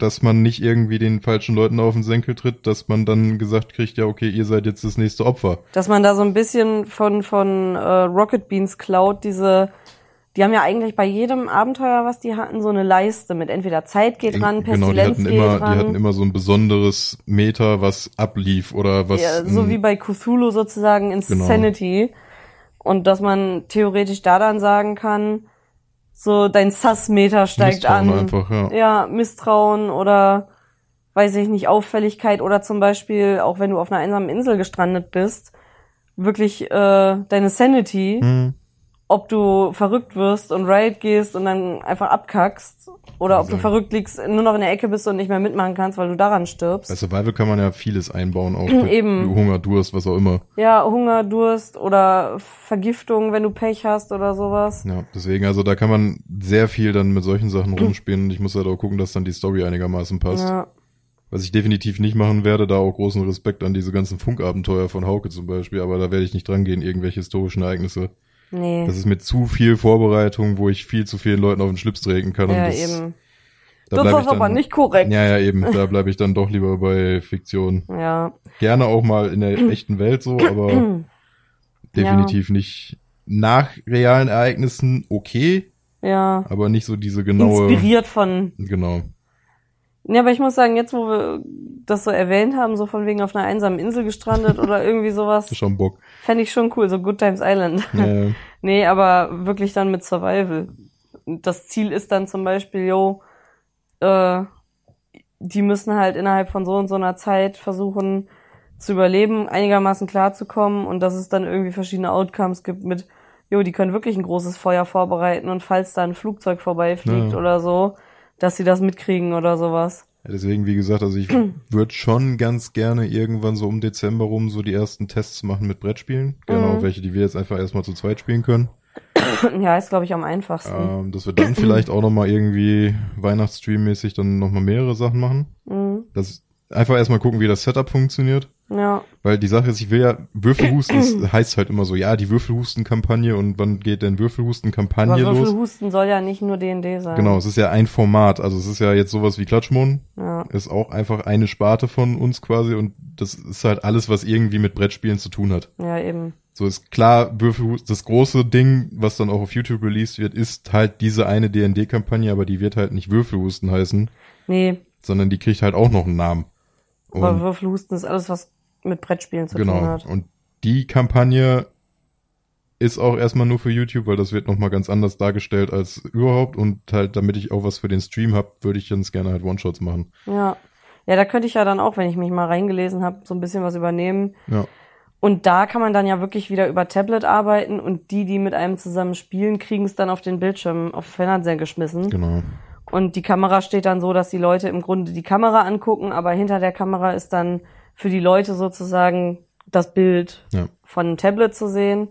dass man nicht irgendwie den falschen Leuten auf den Senkel tritt, dass man dann gesagt kriegt, ja, okay, ihr seid jetzt das nächste Opfer. Dass man da so ein bisschen von, von äh, Rocket Beans klaut, diese, die haben ja eigentlich bei jedem Abenteuer, was die hatten, so eine Leiste mit entweder Zeit geht ran, genau, die Pestilenz hatten geht immer, ran. die hatten immer so ein besonderes Meter, was ablief oder was. ja, so wie bei Cthulhu sozusagen Genau. Insanity. Und dass man theoretisch da dann sagen kann, so dein Sass-Meter steigt Misstrauen an. einfach, ja. ja, Misstrauen oder weiß ich nicht, Auffälligkeit oder zum Beispiel, auch wenn du auf einer einsamen Insel gestrandet bist, wirklich äh, deine Sanity, Hm. ob du verrückt wirst und Riot gehst und dann einfach abkackst oder ob du Also- verrückt liegst, nur noch in der Ecke bist und nicht mehr mitmachen kannst, weil du daran stirbst. Bei Survival kann man ja vieles einbauen, auch Eben. Hunger, Durst, was auch immer. ja, Hunger, Durst oder Vergiftung, wenn du Pech hast oder sowas. Ja, deswegen, also da kann man sehr viel dann mit solchen Sachen rumspielen und ich muss halt auch gucken, dass dann die Story einigermaßen passt. Ja, Was ich definitiv nicht machen werde, da auch großen Respekt an diese ganzen Funkabenteuer von Hauke zum Beispiel, aber da werde ich nicht dran gehen, irgendwelche historischen Ereignisse. Nee. Das ist mit zu viel Vorbereitung, wo ich viel zu vielen Leuten auf den Schlips treten kann. ja, und das, eben. Da das ist aber nicht korrekt. Ja, ja, eben. Da bleibe ich dann doch lieber bei Fiktion. Ja. Gerne auch mal in der echten Welt so, aber definitiv nicht nach realen Ereignissen okay, Ja. aber nicht so diese genaue. Inspiriert von Genau. Ja, aber ich muss sagen, jetzt wo wir das so erwähnt haben, so von wegen auf einer einsamen Insel gestrandet oder irgendwie sowas, schon Bock. fände ich schon cool, so Good Times Island. Ja, nee, aber wirklich dann mit Survival. Das Ziel ist dann zum Beispiel, yo, äh, die müssen halt innerhalb von so und so einer Zeit versuchen zu überleben, einigermaßen klarzukommen und dass es dann irgendwie verschiedene Outcomes gibt mit, jo, die können wirklich ein großes Feuer vorbereiten und falls da ein Flugzeug vorbeifliegt Ja. oder so, dass sie das mitkriegen oder sowas. Ja, Deswegen, wie gesagt, also ich würde schon ganz gerne irgendwann so um Dezember rum so die ersten Tests machen mit Brettspielen. Gerne Mhm. welche, die wir jetzt einfach erstmal zu zweit spielen können. Ja, ist glaube ich am einfachsten. Ähm, dass wir dann vielleicht auch nochmal irgendwie Weihnachtsstream-mäßig dann nochmal mehrere Sachen machen. Mhm. Das einfach erstmal gucken, wie das Setup funktioniert. Ja, Weil die Sache ist, ich will ja, Würfelhusten ist, heißt halt immer so, ja, die Würfelhusten-Kampagne und wann geht denn aber Würfelhusten-Kampagne los? Würfelhusten soll ja nicht nur D&D sein. Genau, es ist ja ein Format. Also es ist ja jetzt sowas wie Klatschmon. Ja, Ist auch einfach eine Sparte von uns quasi und das ist halt alles, was irgendwie mit Brettspielen zu tun hat. ja eben. So ist klar, Würfelhusten, das große Ding, was dann auch auf YouTube released wird, ist halt diese eine D&D-Kampagne, aber die wird halt nicht Würfelhusten heißen, Nee, sondern die kriegt halt auch noch einen Namen. aber Und, Würfelhusten ist alles, was mit Brettspielen zu tun genau. hat. Und die Kampagne ist auch erstmal nur für YouTube, weil das wird nochmal ganz anders dargestellt als überhaupt und halt, damit ich auch was für den Stream hab, würde ich ganz gerne halt One-Shots machen. Ja. Ja, da könnte ich ja dann auch, wenn ich mich mal reingelesen habe, so ein bisschen was übernehmen. Ja. Und da kann man dann ja wirklich wieder über Tablet arbeiten und die, die mit einem zusammen spielen, kriegen es dann auf den Bildschirm, auf Fernseher geschmissen. Genau. Und die Kamera steht dann so, dass die Leute im Grunde die Kamera angucken, aber hinter der Kamera ist dann für die Leute sozusagen das Bild Ja. von einem Tablet zu sehen.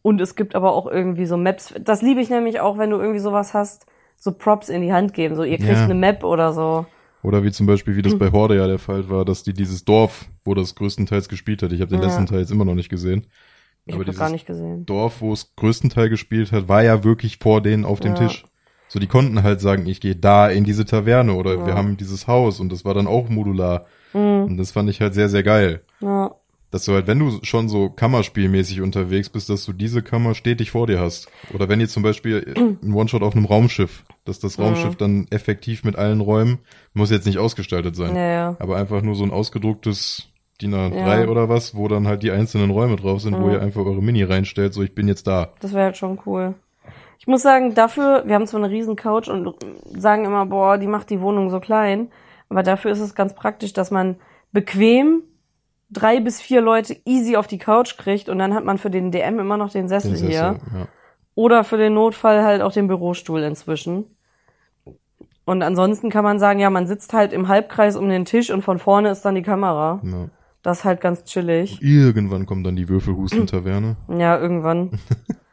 Und es gibt aber auch irgendwie so Maps. Das liebe ich nämlich auch, wenn du irgendwie sowas hast, so Props in die Hand geben. So, ihr kriegt Ja. eine Map oder so. Oder wie zum Beispiel, wie das bei Horde ja der Fall war, dass die dieses Dorf, wo das größtenteils gespielt hat, ich habe den Ja. letzten Teil jetzt immer noch nicht gesehen, Ich aber habe dieses gar nicht gesehen. Dorf, wo es größtenteils gespielt hat, war ja wirklich vor denen auf dem. Tisch. So, die konnten halt sagen, ich gehe da in diese Taverne oder Ja. wir haben dieses Haus und das war dann auch modular. Mhm. Und das fand ich halt sehr, sehr geil. Ja. Dass du halt, wenn du schon so Kammerspielmäßig unterwegs bist, dass du diese Kammer stetig vor dir hast. Oder wenn jetzt zum Beispiel ein One-Shot auf einem Raumschiff, dass das Mhm. Raumschiff dann effektiv mit allen Räumen, muss jetzt nicht ausgestaltet sein. Ja. Aber einfach nur so ein ausgedrucktes DIN A3 Ja. oder was, wo dann halt die einzelnen Räume drauf sind, wo Mhm. ihr einfach eure Mini reinstellt, so ich bin jetzt da. Das wäre halt schon cool. Ich muss sagen, dafür, wir haben zwar eine riesen Couch und sagen immer, boah, die macht die Wohnung so klein, aber dafür ist es ganz praktisch, dass man bequem drei bis vier Leute easy auf die Couch kriegt und dann hat man für den DM immer noch den Sessel Den Sessel, hier. ja. Oder für den Notfall halt auch den Bürostuhl inzwischen. Und ansonsten kann man sagen, ja, man sitzt halt im Halbkreis um den Tisch und von vorne ist dann die Kamera. Ja. Das ist halt ganz chillig. Irgendwann kommt dann die Würfelhusten-Taverne. Ja, irgendwann.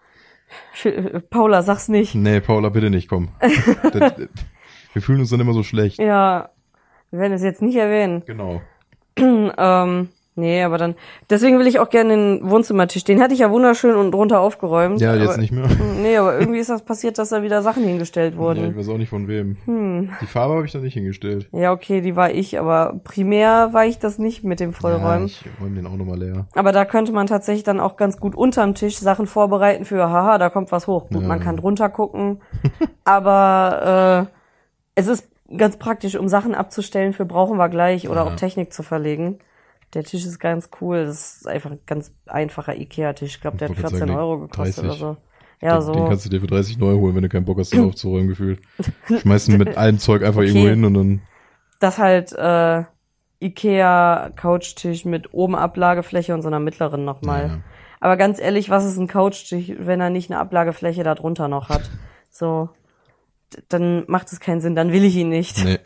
Für- Paula, sag's nicht. Nee, Paula, bitte nicht, komm. das, wir fühlen uns dann immer so schlecht. Ja, wir werden es jetzt nicht erwähnen. Genau. ähm, nee, aber dann. Deswegen will ich auch gerne den Wohnzimmertisch. Den hatte ich ja wunderschön unten drunter aufgeräumt. Ja, jetzt aber, nicht mehr. Nee, aber irgendwie ist das passiert, dass da wieder Sachen hingestellt Ja, wurden. ich weiß auch nicht von wem. Hm. Die Farbe habe ich da nicht hingestellt. Ja, okay, die war ich, aber primär war ich das nicht mit dem Ja, Vollräumen. ich räume den auch nochmal leer. Aber da könnte man tatsächlich dann auch ganz gut unterm Tisch Sachen vorbereiten für, haha, da kommt was hoch. Gut, Ja. man kann drunter gucken. aber äh, es ist ganz praktisch, um Sachen abzustellen für brauchen wir gleich oder Ja. auch Technik zu verlegen. Der Tisch ist ganz cool. Das ist einfach ein ganz einfacher Ikea-Tisch. Ich glaube, der hat Ich wollte 14 sagen, Euro gekostet 30. oder so. Ja, den, so. den kannst du dir für 30 neu holen, wenn du keinen Bock hast, den aufzuräumen, gefühlt. Schmeißt ihn mit allem Zeug einfach Okay. irgendwo hin und dann. das halt äh, Ikea Couchtisch mit oben Ablagefläche und so einer mittleren nochmal. Ja. Aber ganz ehrlich, was ist ein Couchtisch, wenn er nicht eine Ablagefläche da drunter noch hat? So, dann macht es keinen Sinn, dann will ich ihn nicht. Nee.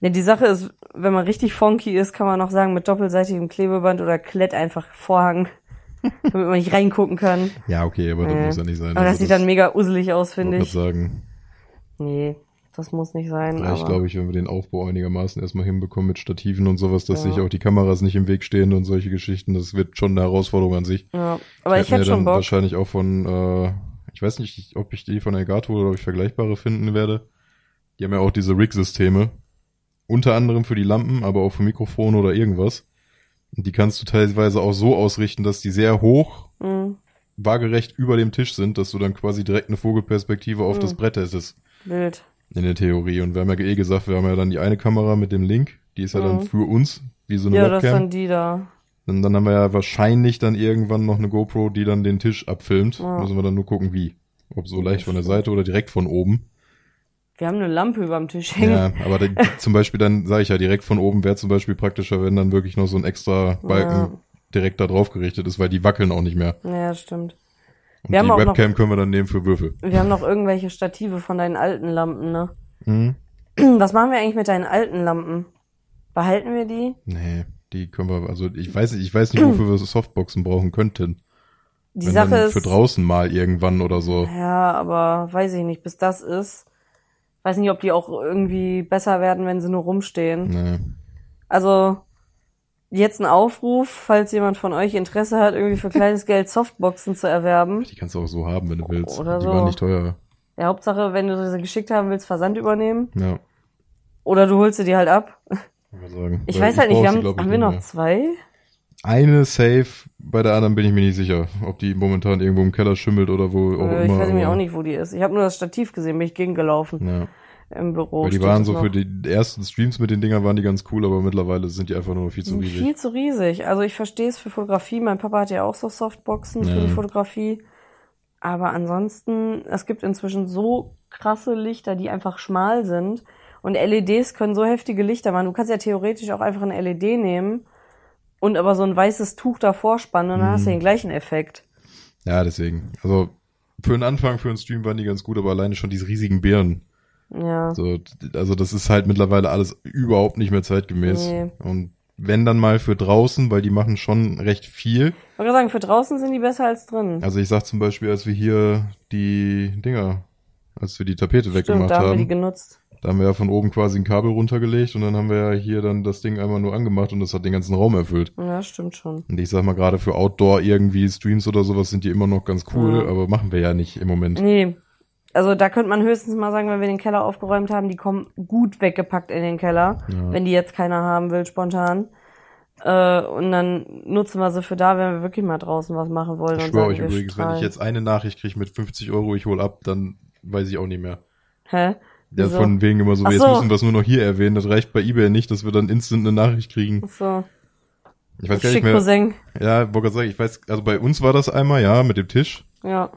Ja, die Sache ist, wenn man richtig funky ist, kann man noch sagen, mit doppelseitigem Klebeband oder Klett einfach Vorhang, damit man nicht reingucken kann. Ja, okay, aber das muss ja nicht sein. Aber das Also sieht dann mega uselig aus, finde grad ich. sagen. Nee, das muss nicht sein. Vielleicht aber glaube ich, wenn wir den Aufbau einigermaßen erstmal hinbekommen mit Stativen und sowas, dass Ja. sich auch die Kameras nicht im Weg stehen und solche Geschichten, das wird schon eine Herausforderung an sich. ja, aber ich hätte ja schon dann Bock. wahrscheinlich auch von, äh, ich weiß nicht, ob ich die von Elgato oder ob ich vergleichbare finden werde. Die haben ja auch diese Rig-Systeme. Unter anderem für die Lampen, aber auch für Mikrofone oder irgendwas. Und die kannst du teilweise auch so ausrichten, dass die sehr hoch, Mhm, waagerecht über dem Tisch sind, dass du dann quasi direkt eine Vogelperspektive auf Mhm. das Brett hättest. wild. In der Theorie. Und wir haben ja eh gesagt, wir haben ja dann die eine Kamera mit dem Link, die ist ja dann Mhm. für uns, wie so eine Ja, das ist Webcam. dann die da. Und dann haben wir ja wahrscheinlich dann irgendwann noch eine GoPro, die dann den Tisch abfilmt. Ja. Müssen wir dann nur gucken, wie. Ob so leicht von der Seite oder direkt von oben. Wir haben eine Lampe überm Tisch hängen. Ja, aber dann, zum Beispiel dann sage ich ja, direkt von oben wäre zum Beispiel praktischer, wenn dann wirklich noch so ein extra Balken Ja. direkt da drauf gerichtet ist, weil die wackeln auch nicht mehr. Ja, stimmt. Und Wir haben die auch noch- Webcam können wir dann nehmen für Würfel. Wir haben noch irgendwelche Stative von deinen alten Lampen, ne? Mhm. Was machen wir eigentlich mit deinen alten Lampen? Behalten wir die? Nee, die können wir, also ich weiß nicht, ich weiß nicht, wofür wir so Softboxen brauchen könnten. Die Wenn Sache ist. für draußen mal irgendwann oder so. Ja, aber weiß ich nicht, bis das ist. Weiß nicht, ob die auch irgendwie besser werden, wenn sie nur rumstehen. Nee. Also, jetzt ein Aufruf, falls jemand von euch Interesse hat, irgendwie für kleines Geld Softboxen zu erwerben. Die kannst du auch so haben, wenn du willst. Oder die so. waren nicht teuer. Ja, Hauptsache, wenn du sie geschickt haben willst, Versand übernehmen. Ja, Oder du holst sie dir halt ab. Ich Weil weiß halt nicht, wir haben, ich, haben wir noch mehr. zwei? Eine safe, bei der anderen bin ich mir nicht sicher, ob die momentan irgendwo im Keller schimmelt oder wo auch Äh, immer. ich weiß nämlich auch nicht, wo die ist. Ich habe nur das Stativ gesehen, bin ich gegengelaufen Ja, im Büro. weil die waren so noch. für die ersten Streams mit den Dingern waren die ganz cool, aber mittlerweile sind die einfach nur viel zu riesig. viel zu riesig. Also ich verstehe es für Fotografie. Mein Papa hat ja auch so Softboxen für Ja. die Fotografie. Aber ansonsten, es gibt inzwischen so krasse Lichter, die einfach schmal sind. Und LEDs können so heftige Lichter machen. Du kannst ja theoretisch auch einfach ein LED nehmen und aber so ein weißes Tuch davor spannen und dann hast du Mhm. den gleichen Effekt. Ja, deswegen. Also für einen Anfang, für einen Stream waren die ganz gut, aber alleine schon diese riesigen Birnen. Ja. So, also das ist halt mittlerweile alles überhaupt nicht mehr zeitgemäß. Nee. Und wenn dann mal für draußen, weil die machen schon recht viel. Ich wollte sagen, für draußen sind die besser als drin. Also ich sag zum Beispiel, als wir hier die Dinger, als wir die Tapete Stimmt, weggemacht da haben wir die genutzt. Da haben wir ja von oben quasi ein Kabel runtergelegt und dann haben wir ja hier dann das Ding einmal nur angemacht und das hat den ganzen Raum erfüllt. Ja, stimmt schon. Und ich sag mal, gerade für Outdoor irgendwie Streams oder sowas sind die immer noch ganz cool, Ja. aber machen wir ja nicht im Moment. Nee. Also da könnte man höchstens mal sagen, wenn wir den Keller aufgeräumt haben, die kommen gut weggepackt in den Keller, Ja. wenn die jetzt keiner haben will, spontan. Äh, und dann nutzen wir sie für da, wenn wir wirklich mal draußen was machen wollen. Ich schwöre euch übrigens, wenn ich strahlen. jetzt eine Nachricht kriege mit 50 Euro, ich hol ab, dann weiß ich auch nicht mehr. Hä? Ja, Wieso? von wegen immer so, Ach jetzt so. müssen wir es nur noch hier erwähnen. Das reicht bei eBay nicht, dass wir dann instant eine Nachricht kriegen. Ach So, Ich weiß gar nicht mehr. Cousin. Ja, wollte sagen, ich weiß, also bei uns war das einmal, ja, mit dem Tisch. Ja.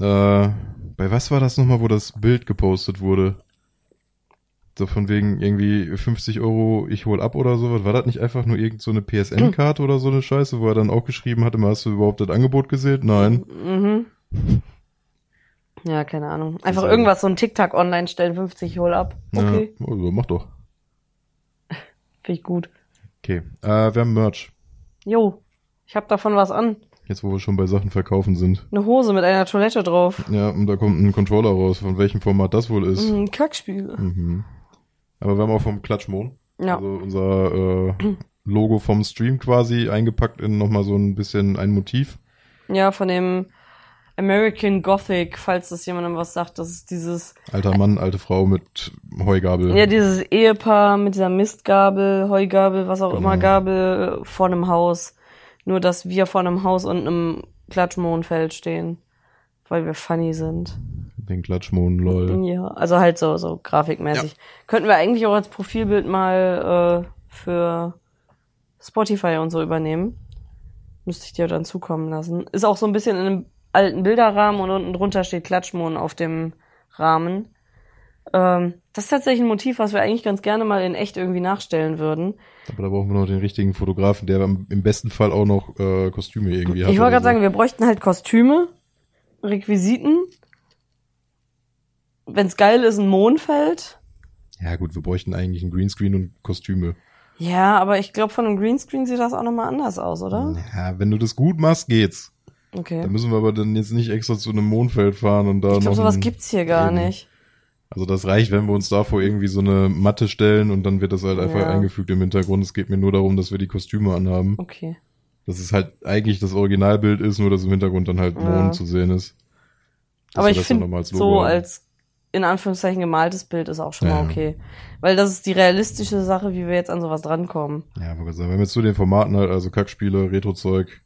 Äh, bei was war das nochmal, wo das Bild gepostet wurde? So von wegen irgendwie 50 Euro, ich hol ab oder sowas. War das nicht einfach nur irgend so eine PSN-Karte oder so eine Scheiße, wo er dann auch geschrieben hatte, mal hast du überhaupt das Angebot gesehen? Nein. Mhm. Ja, keine Ahnung. Einfach ist irgendwas, so ein TikTok online stellen, 50 hol ab. Okay, Ja, also mach doch. finde ich gut. Okay, äh, wir haben Merch. Jo, ich hab davon was an. Jetzt, wo wir schon bei Sachen verkaufen sind. Eine Hose mit einer Toilette drauf. Ja, und da kommt ein Controller raus, von welchem Format das wohl ist. Ein Kackspiel. Mhm. Aber wir haben auch vom Klatschmon. Ja. Also unser äh, Logo vom Stream quasi eingepackt in nochmal so ein bisschen ein Motiv. Ja, von dem American Gothic, falls das jemandem was sagt, das ist dieses, Alter Mann, alte Frau mit Heugabel. ja, dieses Ehepaar mit dieser Mistgabel, Heugabel, was auch Genau. immer, Gabel vor einem Haus. Nur, dass wir vor einem Haus und einem Klatschmohnfeld stehen, weil wir funny sind. Den Klatschmohn, lol. Ja, also halt so, so grafikmäßig. Könnten wir eigentlich auch als Profilbild mal äh, für Spotify und so übernehmen. Müsste ich dir dann zukommen lassen. Ist auch so ein bisschen in einem alten Bilderrahmen und unten drunter steht Klatschmohn auf dem Rahmen. Ähm, das ist tatsächlich ein Motiv, was wir eigentlich ganz gerne mal in echt irgendwie nachstellen würden. Aber da brauchen wir noch den richtigen Fotografen, der im besten Fall auch noch äh, Kostüme irgendwie hat. Ich wollte gerade so. sagen, wir bräuchten halt Kostüme, Requisiten. Wenn's geil ist, ein Mondfeld. Ja gut, wir bräuchten eigentlich ein Greenscreen und Kostüme. Ja, aber ich glaube, von einem Greenscreen sieht das auch nochmal anders aus, oder? Ja, wenn du das gut machst, geht's. Okay. Da müssen wir aber dann jetzt nicht extra zu einem Mondfeld fahren und da Ich noch. glaube, sowas ein- gibt's hier gar Eben. nicht. Also das reicht, wenn wir uns davor irgendwie so eine Matte stellen und dann wird das halt einfach Ja. eingefügt im Hintergrund. Es geht mir nur darum, dass wir die Kostüme anhaben. Okay. Dass es halt eigentlich das Originalbild ist, nur dass im Hintergrund dann halt Ja. Mond zu sehen ist. Dass Aber ich finde, als so haben. als in Anführungszeichen gemaltes Bild ist auch schon Ja. mal okay. Weil das ist die realistische Sache, wie wir jetzt an sowas drankommen. Ja, wenn wir zu den Formaten halt, also Kackspiele, Retro-Zeug,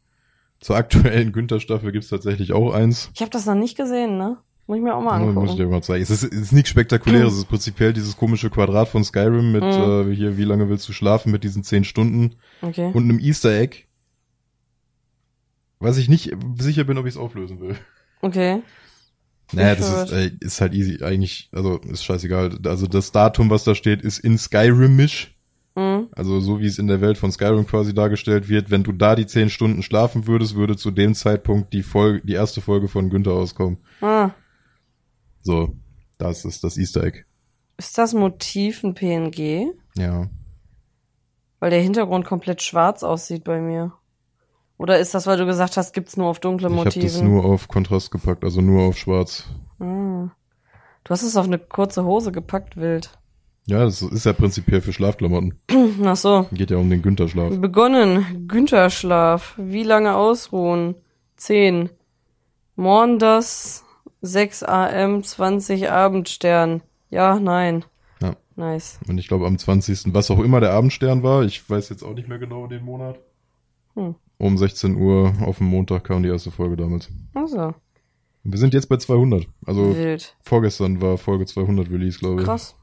zur aktuellen Günther-Staffel gibt's tatsächlich auch eins. Ich habe das noch nicht gesehen, ne? Muss ich mir auch mal angucken. muss ich dir mal zeigen. Es ist, es ist nichts Spektakuläres. Es ist prinzipiell dieses komische Quadrat von Skyrim mit Mhm. äh, hier, wie lange willst du schlafen mit diesen zehn Stunden okay. und einem Easter Egg. Was ich nicht sicher bin, ob ich es auflösen will. Okay. Naja, das ist, verwirrt. äh, ist halt easy. Eigentlich, also ist scheißegal. Also das Datum, was da steht, ist in Skyrimisch. Mhm. Also so wie es in der Welt von Skyrim quasi dargestellt wird. Wenn du da die zehn Stunden schlafen würdest, würde zu dem Zeitpunkt die Folge, die erste Folge von Günther auskommen. Ah. So, das ist das Easter Egg. Ist das Motiv ein PNG? Ja. Weil der Hintergrund komplett schwarz aussieht bei mir. Oder ist das, weil du gesagt hast, gibt's nur auf dunkle Ich habe das nur auf Kontrast gepackt, also nur auf Schwarz. ah. Du hast es auf eine kurze Hose gepackt, wild. Ja, das ist ja prinzipiell für Schlafklamotten. Ach so. Geht ja um den Günther-Schlaf. Begonnen. Güntherschlaf. Wie lange ausruhen? 10. Morndas. 6 AM, 20 Abendstern. Ja, nein. Ja. Nice. Und ich glaube am 20. was auch immer der Abendstern war, ich weiß jetzt auch nicht mehr genau den Monat. Hm. Um 16 Uhr auf dem Montag kam die erste Folge damals. Also, Und wir sind jetzt bei 200. Also wild. vorgestern war Folge 200 Release, glaube ich. Krass.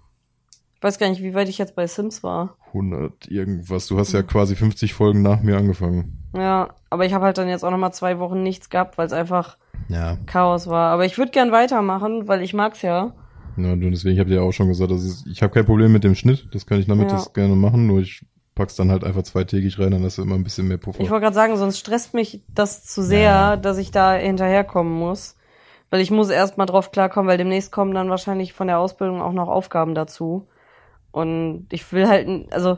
Ich weiß gar nicht, wie weit ich jetzt bei Sims war. 100 irgendwas. Du hast ja quasi 50 Folgen nach mir angefangen. Ja, aber ich habe halt dann jetzt auch nochmal zwei Wochen nichts gehabt, weil es einfach Ja. Chaos war. Aber ich würde gern weitermachen, weil ich mag's ja. Ja, und deswegen habe ich ja auch schon gesagt, dass es, ich habe kein Problem mit dem Schnitt. Das kann ich damit Ja. das gerne machen. Nur ich pack's dann halt einfach zweitägig rein, dann hast du immer ein bisschen mehr Puffer. Ich wollte gerade sagen, sonst stresst mich das zu sehr, Ja. dass ich da hinterherkommen muss. Weil ich muss erst mal drauf klarkommen, weil demnächst kommen dann wahrscheinlich von der Ausbildung auch noch Aufgaben dazu. Und ich will halt, also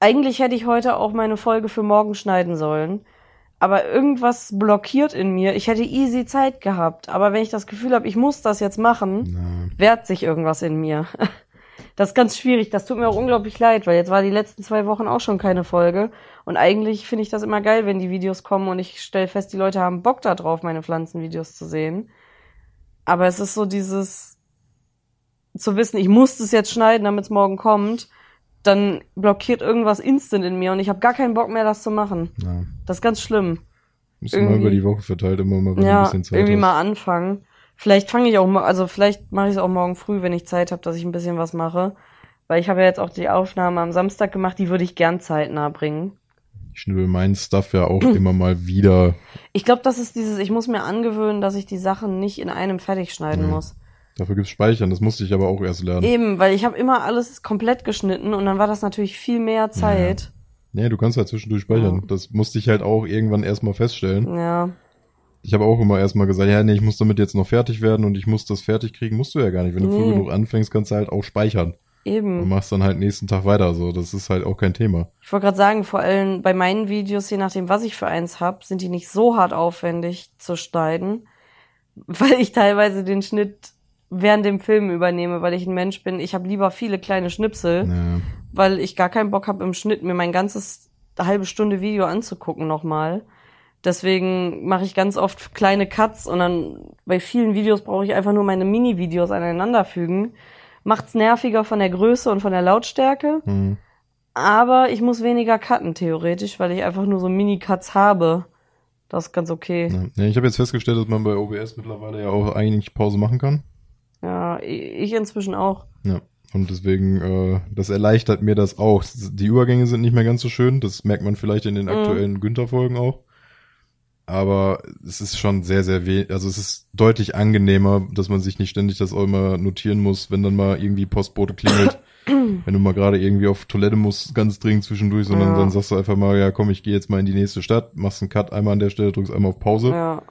eigentlich hätte ich heute auch meine Folge für morgen schneiden sollen. Aber irgendwas blockiert in mir. Ich hätte easy Zeit gehabt. Aber wenn ich das Gefühl habe, ich muss das jetzt machen, Na, wehrt sich irgendwas in mir. Das ist ganz schwierig. Das tut mir auch unglaublich leid, weil jetzt war die letzten zwei Wochen auch schon keine Folge. Und eigentlich finde ich das immer geil, wenn die Videos kommen und ich stelle fest, die Leute haben Bock da drauf, meine Pflanzenvideos zu sehen. Aber es ist so dieses zu wissen, ich muss das jetzt schneiden, damit es morgen kommt, dann blockiert irgendwas instant in mir und ich habe gar keinen Bock mehr, das zu machen. na. Das ist ganz schlimm. Wir Irgendwie- über die Woche verteilt immer mal, wenn du ein Ja, bisschen Zeit irgendwie hast. mal anfangen. Vielleicht fange ich auch mal, also vielleicht mache ich es auch morgen früh, wenn ich Zeit habe, dass ich ein bisschen was mache. Weil ich habe ja jetzt auch die Aufnahme am Samstag gemacht, die würde ich gern zeitnah bringen. Ich schnibbel meinen Stuff ja auch immer mal wieder. Ich glaube, das ist dieses, ich muss mir angewöhnen, dass ich die Sachen nicht in einem fertig schneiden Ja. muss. Dafür gibt's Speichern, das musste ich aber auch erst lernen. Eben, weil ich habe immer alles komplett geschnitten und dann war das natürlich viel mehr Zeit. Nee, du kannst halt zwischendurch speichern. Ja. Das musste ich halt auch irgendwann erstmal feststellen. Ja. Ich habe auch immer erstmal gesagt, ja, nee, ich muss damit jetzt noch fertig werden und ich muss das fertig kriegen. Musst du ja gar nicht. Wenn du früh Nee. genug anfängst, kannst du halt auch speichern. Und Eben. machst dann halt nächsten Tag weiter. So, das ist halt auch kein Thema. Ich wollte gerade sagen, vor allem bei meinen Videos, je nachdem, was ich für eins hab, sind die nicht so hart aufwendig zu schneiden, weil ich teilweise den Schnitt während dem Film übernehme, weil ich ein Mensch bin. Ich habe lieber viele kleine Schnipsel, Ja. weil ich gar keinen Bock habe im Schnitt mir mein ganzes halbe Stunde Video anzugucken nochmal. Deswegen mache ich ganz oft kleine Cuts und dann bei vielen Videos brauche ich einfach nur meine Mini-Videos aneinanderfügen. Macht's nerviger von der Größe und von der Lautstärke. Hm. Aber ich muss weniger cutten, theoretisch, weil ich einfach nur so Mini-Cuts habe. Das ist ganz okay. Ja, ich habe jetzt festgestellt, dass man bei OBS mittlerweile ja auch eigentlich Pause machen kann. Ja, ich inzwischen auch. Ja. Und deswegen, äh, das erleichtert mir das auch. Die Übergänge sind nicht mehr ganz so schön. Das merkt man vielleicht in den Mhm. aktuellen Günther-Folgen auch. Aber es ist schon sehr, sehr weh. Also es ist deutlich angenehmer, dass man sich nicht ständig das auch immer notieren muss, wenn dann mal irgendwie Postbote klingelt. wenn du mal gerade irgendwie auf Toilette musst, ganz dringend zwischendurch, sondern Ja. dann sagst du einfach mal, ja komm, ich gehe jetzt mal in die nächste Stadt, machst einen Cut einmal an der Stelle, drückst einmal auf Pause, Ja,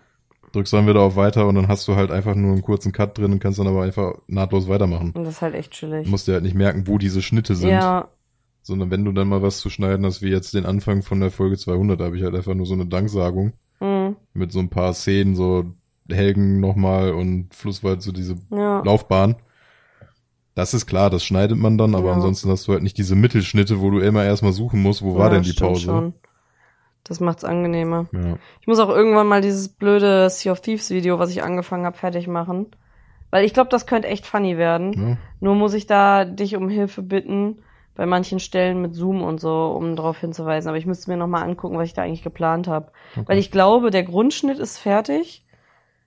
drückst dann wieder auf weiter und dann hast du halt einfach nur einen kurzen Cut drin und kannst dann aber einfach nahtlos weitermachen. und das ist halt echt chillig. Du musst dir halt nicht merken, wo diese Schnitte sind, Ja, sondern wenn du dann mal was zu schneiden hast, wie jetzt den Anfang von der Folge 200, da habe ich halt einfach nur so eine Danksagung hm, mit so ein paar Szenen, so Helgen nochmal und Flusswald, so diese ja. Laufbahn. Das ist klar, das schneidet man dann, aber Ja. ansonsten hast du halt nicht diese Mittelschnitte, wo du immer erstmal suchen musst, wo war Ja, denn die Pause. Schon. Das macht's angenehmer. Ja. Ich muss auch irgendwann mal dieses blöde Sea of Thieves Video, was ich angefangen habe, fertig machen. Weil ich glaube, das könnte echt funny werden. Ja. Nur muss ich da dich um Hilfe bitten, bei manchen Stellen mit Zoom und so, um darauf hinzuweisen. Aber ich müsste mir nochmal angucken, was ich da eigentlich geplant habe. Weil ich glaube, der Grundschnitt ist fertig.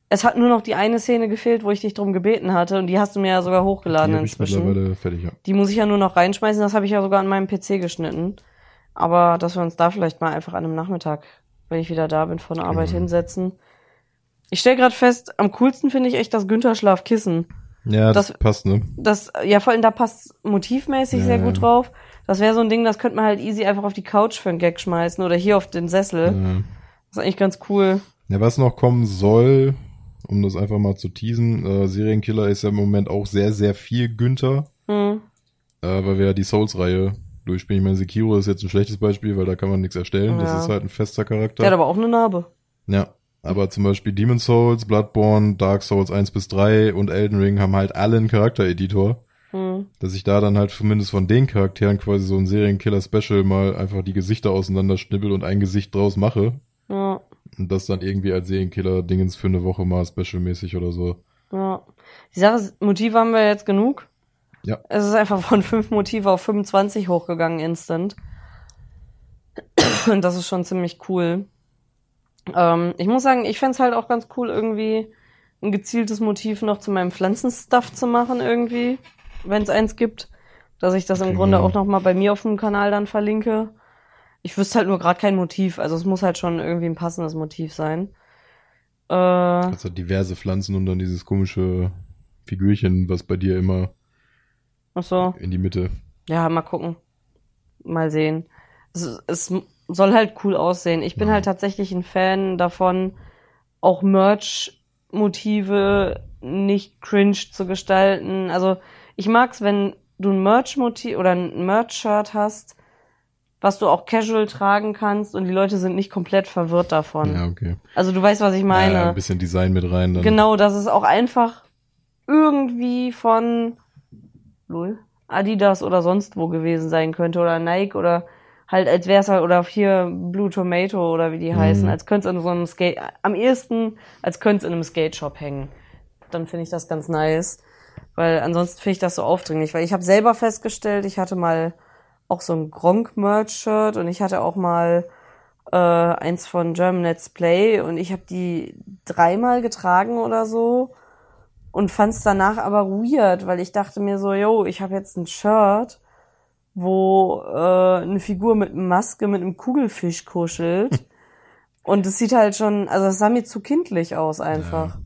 Es hat nur noch die eine Szene gefehlt, wo ich dich drum gebeten hatte. Und die hast du mir ja sogar Die hochgeladen ich inzwischen. mittlerweile fertig, ja. Die muss ich ja nur noch reinschmeißen. Das habe ich ja sogar an meinem PC geschnitten. Aber dass wir uns da vielleicht mal einfach an einem Nachmittag, wenn ich wieder da bin, von der Arbeit Genau. hinsetzen. Ich stell gerade fest, am coolsten finde ich echt das Günther Schlafkissen. Ja, das, Das- passt, ne? Das, ja, vor allem da passt motivmäßig Ja, sehr ja. gut drauf. Das wäre so ein Ding, das könnte man halt easy einfach auf die Couch für einen Gag schmeißen oder hier auf den Sessel. Ja. Das ist eigentlich ganz cool. Ja, was noch kommen soll, um das einfach mal zu teasen, äh, Serienkiller ist ja im Moment auch sehr, sehr viel Günther, Hm. äh, weil wir ja die Souls-Reihe durchspielen. Ich meine, Sekiro ist jetzt ein schlechtes Beispiel, weil da kann man nichts erstellen. Ja. Das ist halt ein fester Charakter. Der hat aber auch eine Narbe. Ja, aber zum Beispiel Demon Souls, Bloodborne, Dark Souls 1 bis 3 und Elden Ring haben halt alle einen Charaktereditor, Hm. dass ich da dann halt zumindest von den Charakteren quasi so ein Serienkiller-Special mal einfach die Gesichter auseinanderschnibbel und ein Gesicht draus mache Ja, und das dann irgendwie als Serienkiller-Dingens für eine Woche mal specialmäßig oder so. ja. Die Sache ist, Motive haben wir jetzt genug. Ja. Es ist einfach von fünf Motive auf 25 hochgegangen instant. Und das ist schon ziemlich cool. Ähm, ich muss sagen, ich fänd's halt auch ganz cool, irgendwie ein gezieltes Motiv noch zu meinem Pflanzenstuff zu machen, irgendwie, wenn es eins gibt. Dass ich das im Okay, Grunde auch noch mal bei mir auf dem Kanal dann verlinke. Ich wüsste halt nur gerade kein Motiv, also es muss halt schon irgendwie ein passendes Motiv sein. Äh, Also diverse Pflanzen und dann dieses komische Figürchen, was bei dir immer ach so. in die Mitte. Ja, mal gucken. Mal sehen. Es, es soll halt cool aussehen. Ich bin Ja. halt tatsächlich ein Fan davon, auch Merch-Motive nicht cringe zu gestalten. Also ich mag's, wenn du ein Merch-Motiv oder ein Merch-Shirt hast, was du auch casual tragen kannst und die Leute sind nicht komplett verwirrt davon. Ja, okay. Also du weißt, was ich meine. Ja, ein bisschen Design mit rein. Dann. Genau, dass es auch einfach irgendwie von lol, Adidas oder sonst wo gewesen sein könnte oder Nike oder halt als wär's halt oder hier Blue Tomato oder wie die Mhm. heißen, als könnte es in so einem Skate am ehesten als könnte es in einem Skate Shop hängen. Dann finde ich das ganz nice, weil ansonsten finde ich das so aufdringlich, weil ich habe selber festgestellt, ich hatte mal auch so ein Gronk Merch Shirt und ich hatte auch mal äh, eins von German Let's Play und ich habe die dreimal getragen oder so und fand's danach aber weird, weil ich dachte mir so, yo, ich habe jetzt ein Shirt, wo äh, eine Figur mit Maske mit einem Kugelfisch kuschelt und es sieht halt schon, also es sah mir zu kindlich aus einfach.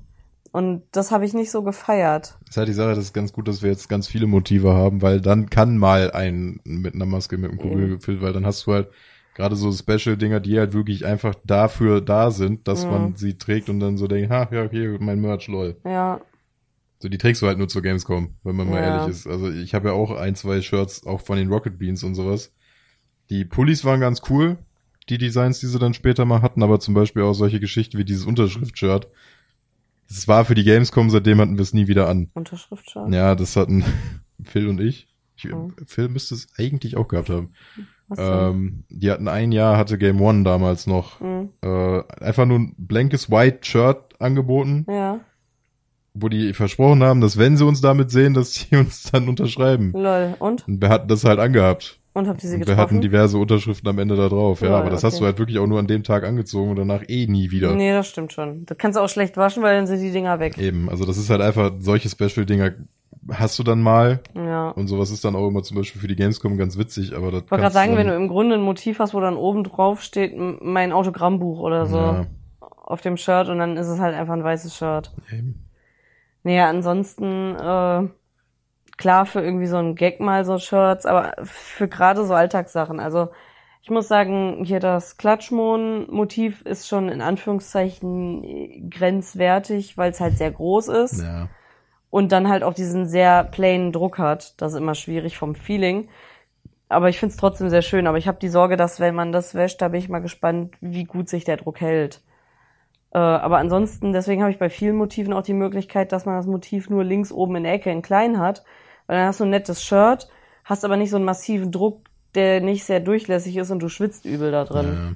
Und das habe ich nicht so gefeiert. Das ist halt die Sache, das ist ganz gut, dass wir jetzt ganz viele Motive haben, weil dann kann mal ein mit einer Maske mit einem Kugel gefüllt, weil dann hast du halt gerade so Special-Dinger, die halt wirklich einfach dafür da sind, dass Mhm. man sie trägt und dann so denkt, ha, ja, hier, mein Merch, lol. Ja, So, die trägst du halt nur zur Gamescom, wenn man mal Ja. ehrlich ist. Also ich habe ja auch ein, zwei Shirts, auch von den Rocket Beans und sowas. Die Pullis waren ganz cool, die Designs, die sie dann später mal hatten, aber zum Beispiel auch solche Geschichten wie dieses Unterschrift-Shirt. Das war für die Gamescom, seitdem hatten wir es nie wieder an. Unterschrift schon. Ja, das hatten Phil und ich. Ich, Mhm. Phil müsste es eigentlich auch gehabt haben. Ähm, die hatten ein Jahr, hatte Game One damals noch Mhm. äh, einfach nur ein blankes White Shirt angeboten, Ja, wo die versprochen haben, dass wenn sie uns damit sehen, dass sie uns dann unterschreiben. lol. Und? Und wir hatten das halt angehabt. Und habt ihr sie Und wir hatten getroffen? diverse Unterschriften am Ende da drauf, ja. Lol, aber das hast okay. du halt wirklich auch nur an dem Tag angezogen und danach eh nie wieder. Nee, das stimmt schon. Das kannst du auch schlecht waschen, weil dann sind die Dinger weg. Eben, also das ist halt einfach, solche Special-Dinger hast du dann mal Ja. und sowas ist dann auch immer zum Beispiel für die Gamescom ganz witzig, aber das Ich wollte gerade sagen, wenn du im Grunde ein Motiv hast, wo dann oben drauf steht, mein Autogrammbuch oder so Ja, auf dem Shirt und dann ist es halt einfach ein weißes Shirt. eben. Naja, ansonsten, äh, klar für irgendwie so ein Gag mal so Shirts, aber für gerade so Alltagssachen. Also ich muss sagen, hier das Klatschmohn-Motiv ist schon in Anführungszeichen äh, grenzwertig, weil es halt sehr groß ist. Ja. und dann halt auch diesen sehr plainen Druck hat. Das ist immer schwierig vom Feeling. Aber ich find's trotzdem sehr schön. Aber ich habe die Sorge, dass wenn man das wäscht, da bin ich mal gespannt, wie gut sich der Druck hält. Äh, aber ansonsten, deswegen habe ich bei vielen Motiven auch die Möglichkeit, dass man das Motiv nur links oben in der Ecke in klein hat. Weil dann hast du ein nettes Shirt, hast aber nicht so einen massiven Druck, der nicht sehr durchlässig ist und du schwitzt übel da drin. ja.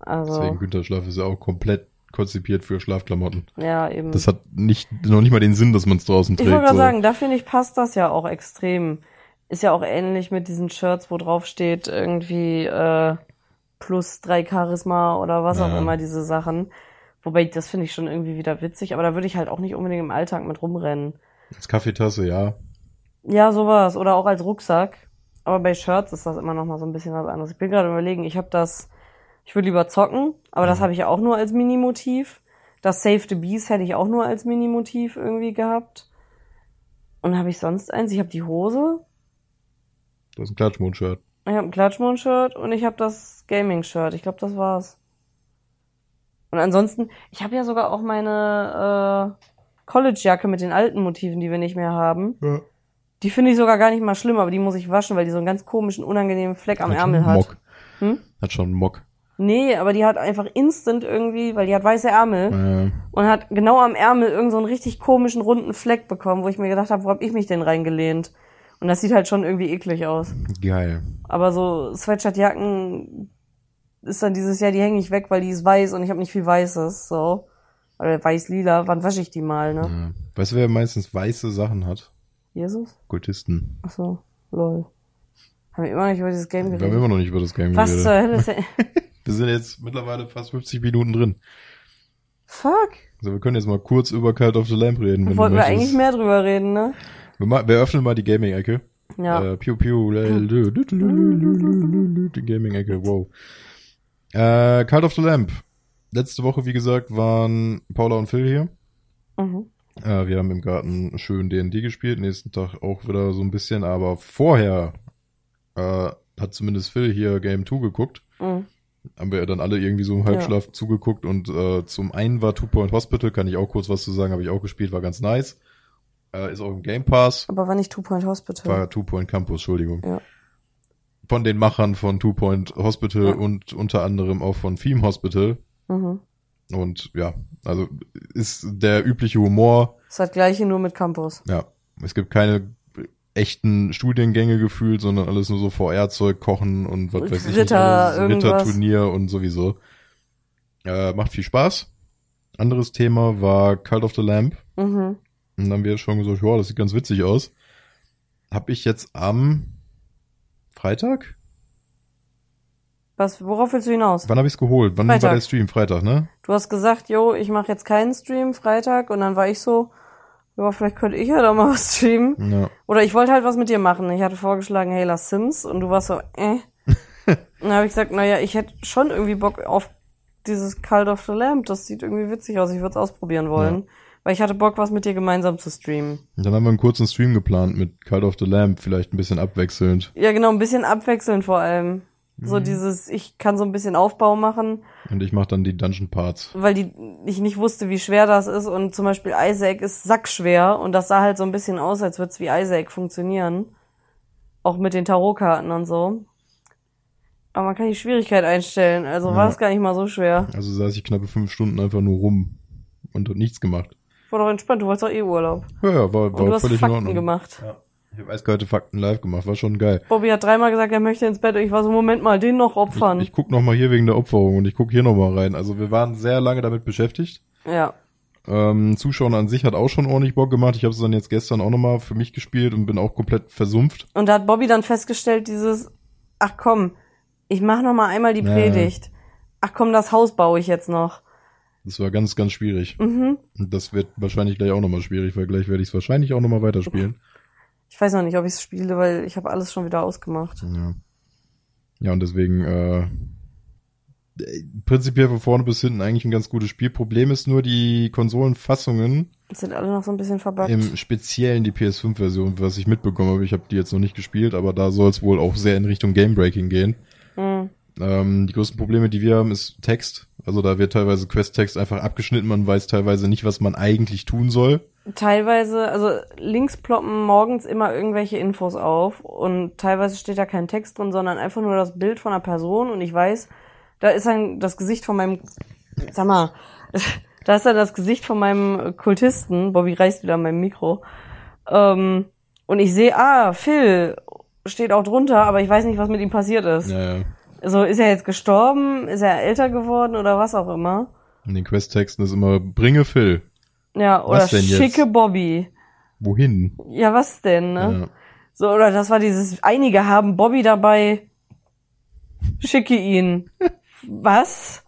Also, Deswegen Günther Schlaf ist ja auch komplett konzipiert für Schlafklamotten. ja, eben. Das hat nicht, noch nicht mal den Sinn, dass man es draußen Ich trägt. wollte gerade so. sagen, da finde ich, passt das ja auch extrem. Ist ja auch ähnlich mit diesen Shirts, wo drauf steht, irgendwie äh, plus drei Charisma oder was auch Ja. immer, diese Sachen. Wobei, das finde ich schon irgendwie wieder witzig, aber da würde ich halt auch nicht unbedingt im Alltag mit rumrennen. Als Kaffeetasse, ja. Ja, sowas. Oder auch als Rucksack. Aber bei Shirts ist das immer noch mal so ein bisschen was anderes. Ich bin gerade überlegen, ich habe das, ich würde lieber zocken, aber das habe ich auch nur als Minimotiv. Das Save the Bees hätte ich auch nur als Minimotiv irgendwie gehabt. Und habe ich sonst eins? Ich habe die Hose, Du hast ein Klatschmond-Shirt. ich habe ein Klatschmond-Shirt und ich habe das Gaming-Shirt. Ich glaube, das war's. Und ansonsten, ich habe ja sogar auch meine äh, College-Jacke mit den alten Motiven, die wir nicht mehr haben. Ja. Die finde ich sogar gar nicht mal schlimm, aber die muss ich waschen, weil die so einen ganz komischen, unangenehmen Fleck am Hat Ärmel schon hat. Mock. Hm? Hat schon einen Mock. Nee, aber die hat einfach instant irgendwie, weil die hat weiße Ärmel Äh, und hat genau am Ärmel irgend so einen richtig komischen runden Fleck bekommen, wo ich mir gedacht habe, wo hab ich mich denn reingelehnt? Und das sieht halt schon irgendwie eklig aus. geil. Aber so Sweatshirtjacken ist dann dieses Jahr, die hängen nicht weg, weil die ist weiß und ich habe nicht viel Weißes, so. Oder weiß-lila, wann wasche ich die mal, ne? Ja. Weißt du, wer meistens weiße Sachen hat? Jesus? Kultisten. Ach so, lol. Haben wir immer noch nicht über dieses Game Wir haben geredet? immer noch nicht über das Game Was zur geredet. Hölle ist denn? Wir sind jetzt mittlerweile fast 50 Minuten drin. Fuck. Also wir können jetzt mal kurz über Cult of the Lamp reden. Wenn Wollten wir eigentlich mehr drüber reden, ne? Wir, ma- wir öffnen mal die Gaming-Ecke. Ja. Äh, lü, lü, die Gaming-Ecke, wow. Äh, Cult of the Lamp. Letzte Woche, wie gesagt, waren Paula und Phil hier. Mhm. Äh, wir haben im Garten schön D&D gespielt, nächsten Tag auch wieder so ein bisschen, aber vorher äh, hat zumindest Phil hier Game 2 geguckt. Mhm. Haben wir dann alle irgendwie so im Halbschlaf zugeguckt und äh, zum einen war Two Point Hospital, kann ich auch kurz was zu sagen, habe ich auch gespielt, war ganz nice. Äh, ist auch im Game Pass. Aber war nicht Two Point Hospital. War Two Point Campus, Entschuldigung. Ja. Von den Machern von Two Point Hospital Ja. und unter anderem auch von Theme Hospital. Mhm. Und ja, also ist der übliche Humor. Das hat gleiche nur mit Campus. Ja, es gibt keine echten Studiengänge gefühlt, sondern alles nur so VR-Zeug, Kochen und was weiß ich nicht, Ritter, irgendwas. Ritterturnier und sowieso. Äh, macht viel Spaß. Anderes Thema war Cult of the Lamp. Mhm. Und dann haben wir schon gesagt, ja, das sieht ganz witzig aus. Hab ich jetzt am Freitag? Was, worauf willst du hinaus? Wann habe ich's geholt? Wann war Freitag. der Stream? Freitag, ne? Du hast gesagt, jo, ich mache jetzt keinen Stream Freitag und dann war ich so, ja, vielleicht könnte ich ja da mal was streamen. Ja. Oder ich wollte halt was mit dir machen. Ich hatte vorgeschlagen, hey, lass Sims und du warst so, äh. dann habe ich gesagt, naja, ich hätte schon irgendwie Bock auf dieses Cult of the Lamp. Das sieht irgendwie witzig aus. Ich würde es ausprobieren wollen. Weil ich hatte Bock, was mit dir gemeinsam zu streamen. Und dann haben wir einen kurzen Stream geplant mit Cult of the Lamp, vielleicht ein bisschen abwechselnd. Ja, genau, ein bisschen abwechselnd vor allem. So Mhm. dieses, ich kann so ein bisschen Aufbau machen, Und ich mache dann die Dungeon Parts. weil die, ich nicht wusste, wie schwer das ist und zum Beispiel Isaac ist sackschwer und das sah halt so ein bisschen aus, als würde es wie Isaac funktionieren. Auch mit den Tarotkarten und so. Aber man kann die Schwierigkeit einstellen, also war Ja. es gar nicht mal so schwer. Also saß ich knappe fünf Stunden einfach nur rum und nichts gemacht. War doch entspannt, du wolltest doch eh Urlaub. Ja, ja, war, Und du war hast völlig in Fakten Ordnung. gemacht. Ich habe eiskalte Fakten live gemacht, war schon geil. Bobby hat dreimal gesagt, er möchte ins Bett. Ich war so, Moment mal, den noch opfern. Ich, ich guck noch mal hier wegen der Opferung und ich guck hier noch mal rein. Also wir waren sehr lange damit beschäftigt. ja. Ähm, Zuschauen an sich hat auch schon ordentlich Bock gemacht. Ich habe es dann jetzt gestern auch noch mal für mich gespielt und bin auch komplett versumpft. Und da hat Bobby dann festgestellt, dieses, ach komm, ich mach noch mal einmal die Ja. Predigt. Ach komm, das Haus baue ich jetzt noch. Das war ganz, ganz schwierig. Mhm. Und das wird wahrscheinlich gleich auch noch mal schwierig, weil gleich werde ich es wahrscheinlich auch noch mal weiterspielen. Ich weiß noch nicht, ob ich es spiele, weil ich habe alles schon wieder ausgemacht. Ja. Ja, und deswegen, äh, prinzipiell von vorne bis hinten eigentlich ein ganz gutes Spiel. Problem ist nur die Konsolenfassungen, sind alle noch so ein bisschen verbuggt. im Speziellen die PS5-Version, was ich mitbekommen habe. Ich habe die jetzt noch nicht gespielt, aber da soll es wohl auch sehr in Richtung Game-Breaking gehen. Mhm. Ähm, die größten Probleme, die wir haben, ist Text. Also da wird teilweise Quest-Text einfach abgeschnitten. Man weiß teilweise nicht, was man eigentlich tun soll. Teilweise, also links ploppen morgens immer irgendwelche Infos auf und teilweise steht da kein Text drin, sondern einfach nur das Bild von einer Person und ich weiß, da ist ein, das Gesicht von meinem, sag mal, da ist ja das Gesicht von meinem Kultisten, Bobby reißt wieder an meinem Mikro, ähm, und ich sehe, ah, Phil steht auch drunter, aber ich weiß nicht, was mit ihm passiert ist. Ja, ja. So, ist er jetzt gestorben? Ist er älter geworden oder was auch immer? In den Quest-Texten ist immer, bringe Phil. Ja, oder denn jetzt? schicke Bobby. Wohin? Ja, was denn, ne? Ja. So, oder das war dieses, einige haben Bobby dabei, schicke ihn. Was?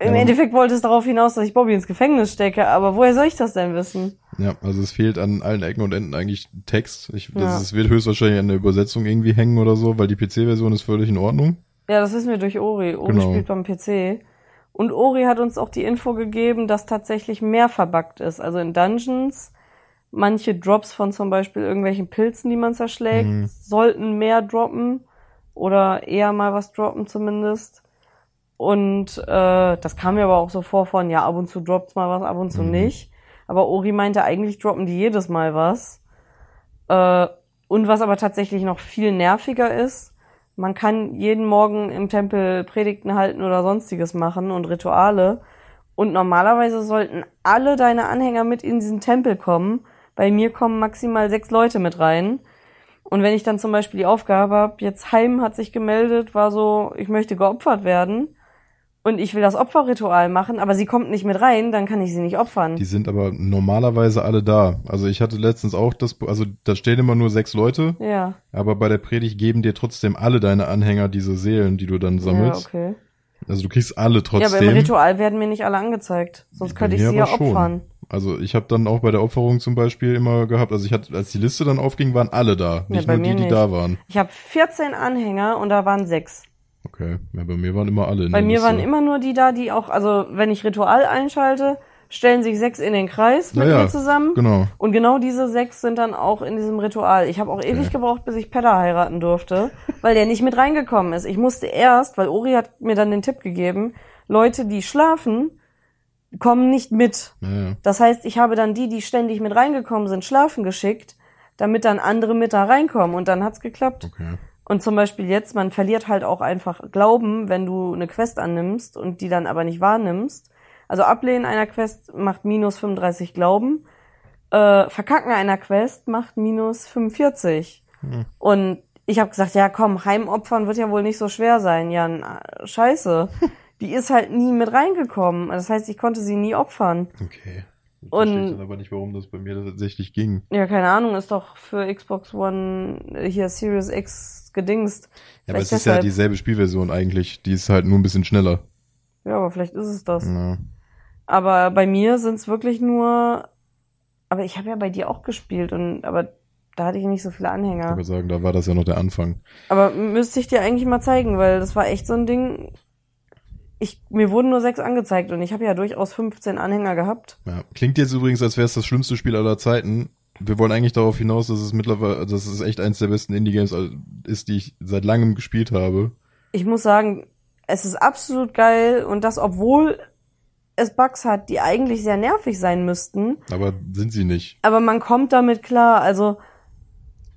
Im Ja. Endeffekt wollte es darauf hinaus, dass ich Bobby ins Gefängnis stecke, aber woher soll ich das denn wissen? Ja, also es fehlt an allen Ecken und Enden eigentlich Text. Ich, das, Ja. Es wird höchstwahrscheinlich an der Übersetzung irgendwie hängen oder so, weil die PC-Version ist völlig in Ordnung. Ja, das wissen wir durch Ori. Ori Genau. spielt beim PC. Und Ori hat uns auch die Info gegeben, dass tatsächlich mehr verbuggt ist. Also in Dungeons, manche Drops von zum Beispiel irgendwelchen Pilzen, die man zerschlägt, Mhm. sollten mehr droppen. Oder eher mal was droppen zumindest. Und äh, das kam mir aber auch so vor von, ja, ab und zu droppt's mal was, ab und zu Mhm. nicht. Aber Ori meinte, eigentlich droppen die jedes Mal was. Äh, und was aber tatsächlich noch viel nerviger ist, man kann jeden Morgen im Tempel Predigten halten oder sonstiges machen und Rituale. Und normalerweise sollten alle deine Anhänger mit in diesen Tempel kommen. Bei mir kommen maximal sechs Leute mit rein. Und wenn ich dann zum Beispiel die Aufgabe habe, jetzt Heim hat sich gemeldet, war so, ich möchte geopfert werden und ich will das Opferritual machen, aber sie kommt nicht mit rein, dann kann ich sie nicht opfern. Die sind aber normalerweise alle da. Also ich hatte letztens auch das, also da stehen immer nur sechs Leute, ja, aber bei der Predigt geben dir trotzdem alle deine Anhänger diese Seelen, die du dann ja, sammelst. okay. Also du kriegst alle Ja, trotzdem. aber im Ritual werden mir nicht alle angezeigt. Sonst könnte ich sie ja aber schon. opfern. Also ich habe dann auch bei der Opferung zum Beispiel immer gehabt, also ich hatte, als die Liste dann aufging, waren alle da, nicht bei nur die, die nicht. da waren. Ich habe 14 Anhänger und da waren sechs. Okay, ja, bei mir waren immer alle. In Bei der mir Liste. waren immer nur die da, die auch, also wenn ich Ritual einschalte, stellen sich sechs in den Kreis mit Ja, mir zusammen. Genau. Und genau diese sechs sind dann auch in diesem Ritual. Ich habe auch ewig gebraucht, bis ich Pedda heiraten durfte, weil der nicht mit reingekommen ist. Ich musste erst, weil Ori hat mir dann den Tipp gegeben, Leute, die schlafen, kommen nicht mit. Ja. Das heißt, ich habe dann die, die ständig mit reingekommen sind, schlafen geschickt, damit dann andere mit da reinkommen. Und dann hat's geklappt. Okay. Und zum Beispiel jetzt, man verliert halt auch einfach Glauben, wenn du eine Quest annimmst und die dann aber nicht wahrnimmst. Also Ablehnen einer Quest macht minus 35 Glauben. Äh, Verkacken einer Quest macht minus 45. Hm. Und ich habe gesagt, ja komm, Heimopfern wird ja wohl nicht so schwer sein. Ja, na, scheiße. Die ist halt nie mit reingekommen. Das heißt, ich konnte sie nie opfern. Okay. Ich Und- verstehe dann aber nicht, warum das bei mir tatsächlich ging. Ja, keine Ahnung, ist doch für Xbox One äh, hier Series X gedingst. Ja, aber es ist ja dieselbe Spielversion eigentlich. Die ist halt nur ein bisschen schneller. Ja, aber vielleicht ist es das. Ja. Aber bei mir sind's wirklich nur. Aber ich habe ja bei dir auch gespielt und aber da hatte ich nicht so viele Ich Anhänger. würde sagen, da war das ja noch der Anfang. Aber müsste ich dir eigentlich mal zeigen, weil das war echt so ein Ding. Ich, mir wurden nur sechs angezeigt und ich habe ja durchaus 15 Anhänger gehabt. Ja. Klingt jetzt übrigens, als wäre es das schlimmste Spiel aller Zeiten. Wir wollen eigentlich darauf hinaus, dass es mittlerweile, dass es echt eins der besten Indie-Games ist, die ich seit langem gespielt habe. Ich muss sagen, es ist absolut geil und das, obwohl es Bugs hat, die eigentlich sehr nervig sein müssten. Aber sind sie nicht. Aber man kommt damit klar. Also,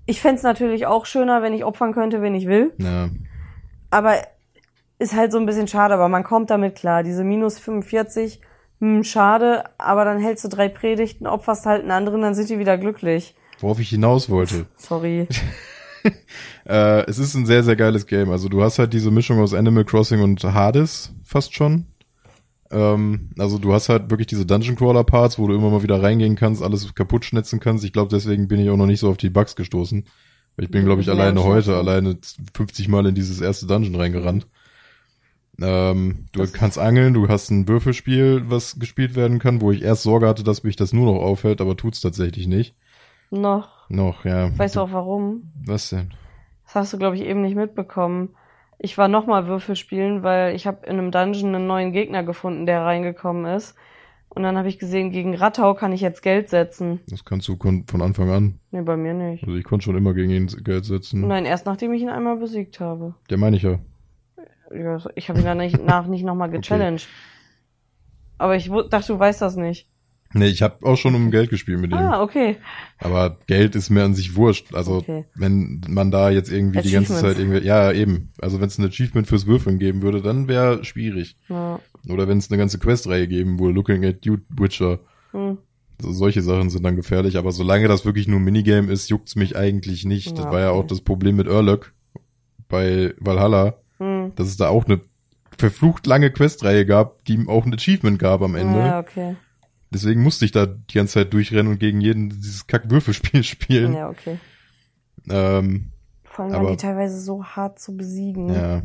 ich fänd's natürlich auch schöner, wenn ich opfern könnte, wen ich will. Ja. Aber ist halt so ein bisschen schade, aber man kommt damit klar. Diese minus 45, hm, schade, aber dann hältst du drei Predigten, opferst halt einen anderen, dann sind die wieder glücklich. worauf ich hinaus wollte. Sorry. Äh, es ist ein sehr, sehr geiles Game. Also du hast halt diese Mischung aus Animal Crossing und Hades fast schon. Ähm, also du hast halt wirklich diese Dungeon Crawler Parts, wo du immer mal wieder reingehen kannst, alles kaputt schnetzen kannst. Ich glaube, deswegen bin ich auch noch nicht so auf die Bugs gestoßen. Ich bin, glaube ich, alleine heute, alleine 50 Mal in dieses erste Dungeon reingerannt. Ähm, du Das- kannst angeln, du hast ein Würfelspiel, was gespielt werden kann, wo ich erst Sorge hatte, dass mich das nur noch aufhält, aber tut's tatsächlich nicht. Noch. Noch, ja. Weißt du auch warum? Was denn? Das hast du, glaube ich, eben nicht mitbekommen. Ich war nochmal Würfel spielen, weil ich habe in einem Dungeon einen neuen Gegner gefunden, der reingekommen ist. Und dann habe ich gesehen, gegen Rattau kann ich jetzt Geld setzen. Das kannst du von Anfang an. Nee, bei mir nicht. Also ich konnte schon immer gegen ihn Geld setzen. Nein, erst nachdem ich ihn einmal besiegt habe. Ja, meine ich ja. Ja, Ich habe ihn dann nicht, nach nicht nochmal gechallenged. Aber ich dachte, du weißt das nicht. Nee, ich habe auch schon um Geld gespielt mit ihm. Ah, okay. Aber Geld ist mir an sich wurscht. Also Okay. wenn man da jetzt irgendwie die ganze. Zeit irgendwie, ja eben. Also wenn es ein Achievement fürs Würfeln geben würde, dann wäre schwierig. Ja. Oder wenn es eine ganze Questreihe geben würde, Looking at You Witcher. Hm. So, solche Sachen sind dann gefährlich. Aber solange das wirklich nur ein Minigame ist, juckt's mich eigentlich nicht. Das Ja, war ja okay. auch das Problem mit Urlök bei Valhalla, Hm. dass es da auch eine verflucht lange Questreihe gab, die auch ein Achievement gab am Ende. Ja, okay. Deswegen musste ich da die ganze Zeit durchrennen und gegen jeden dieses Kack-Würfelspiel spielen. Ja, okay. Ähm, Vor allem Aber- waren die teilweise so hart zu besiegen. ja.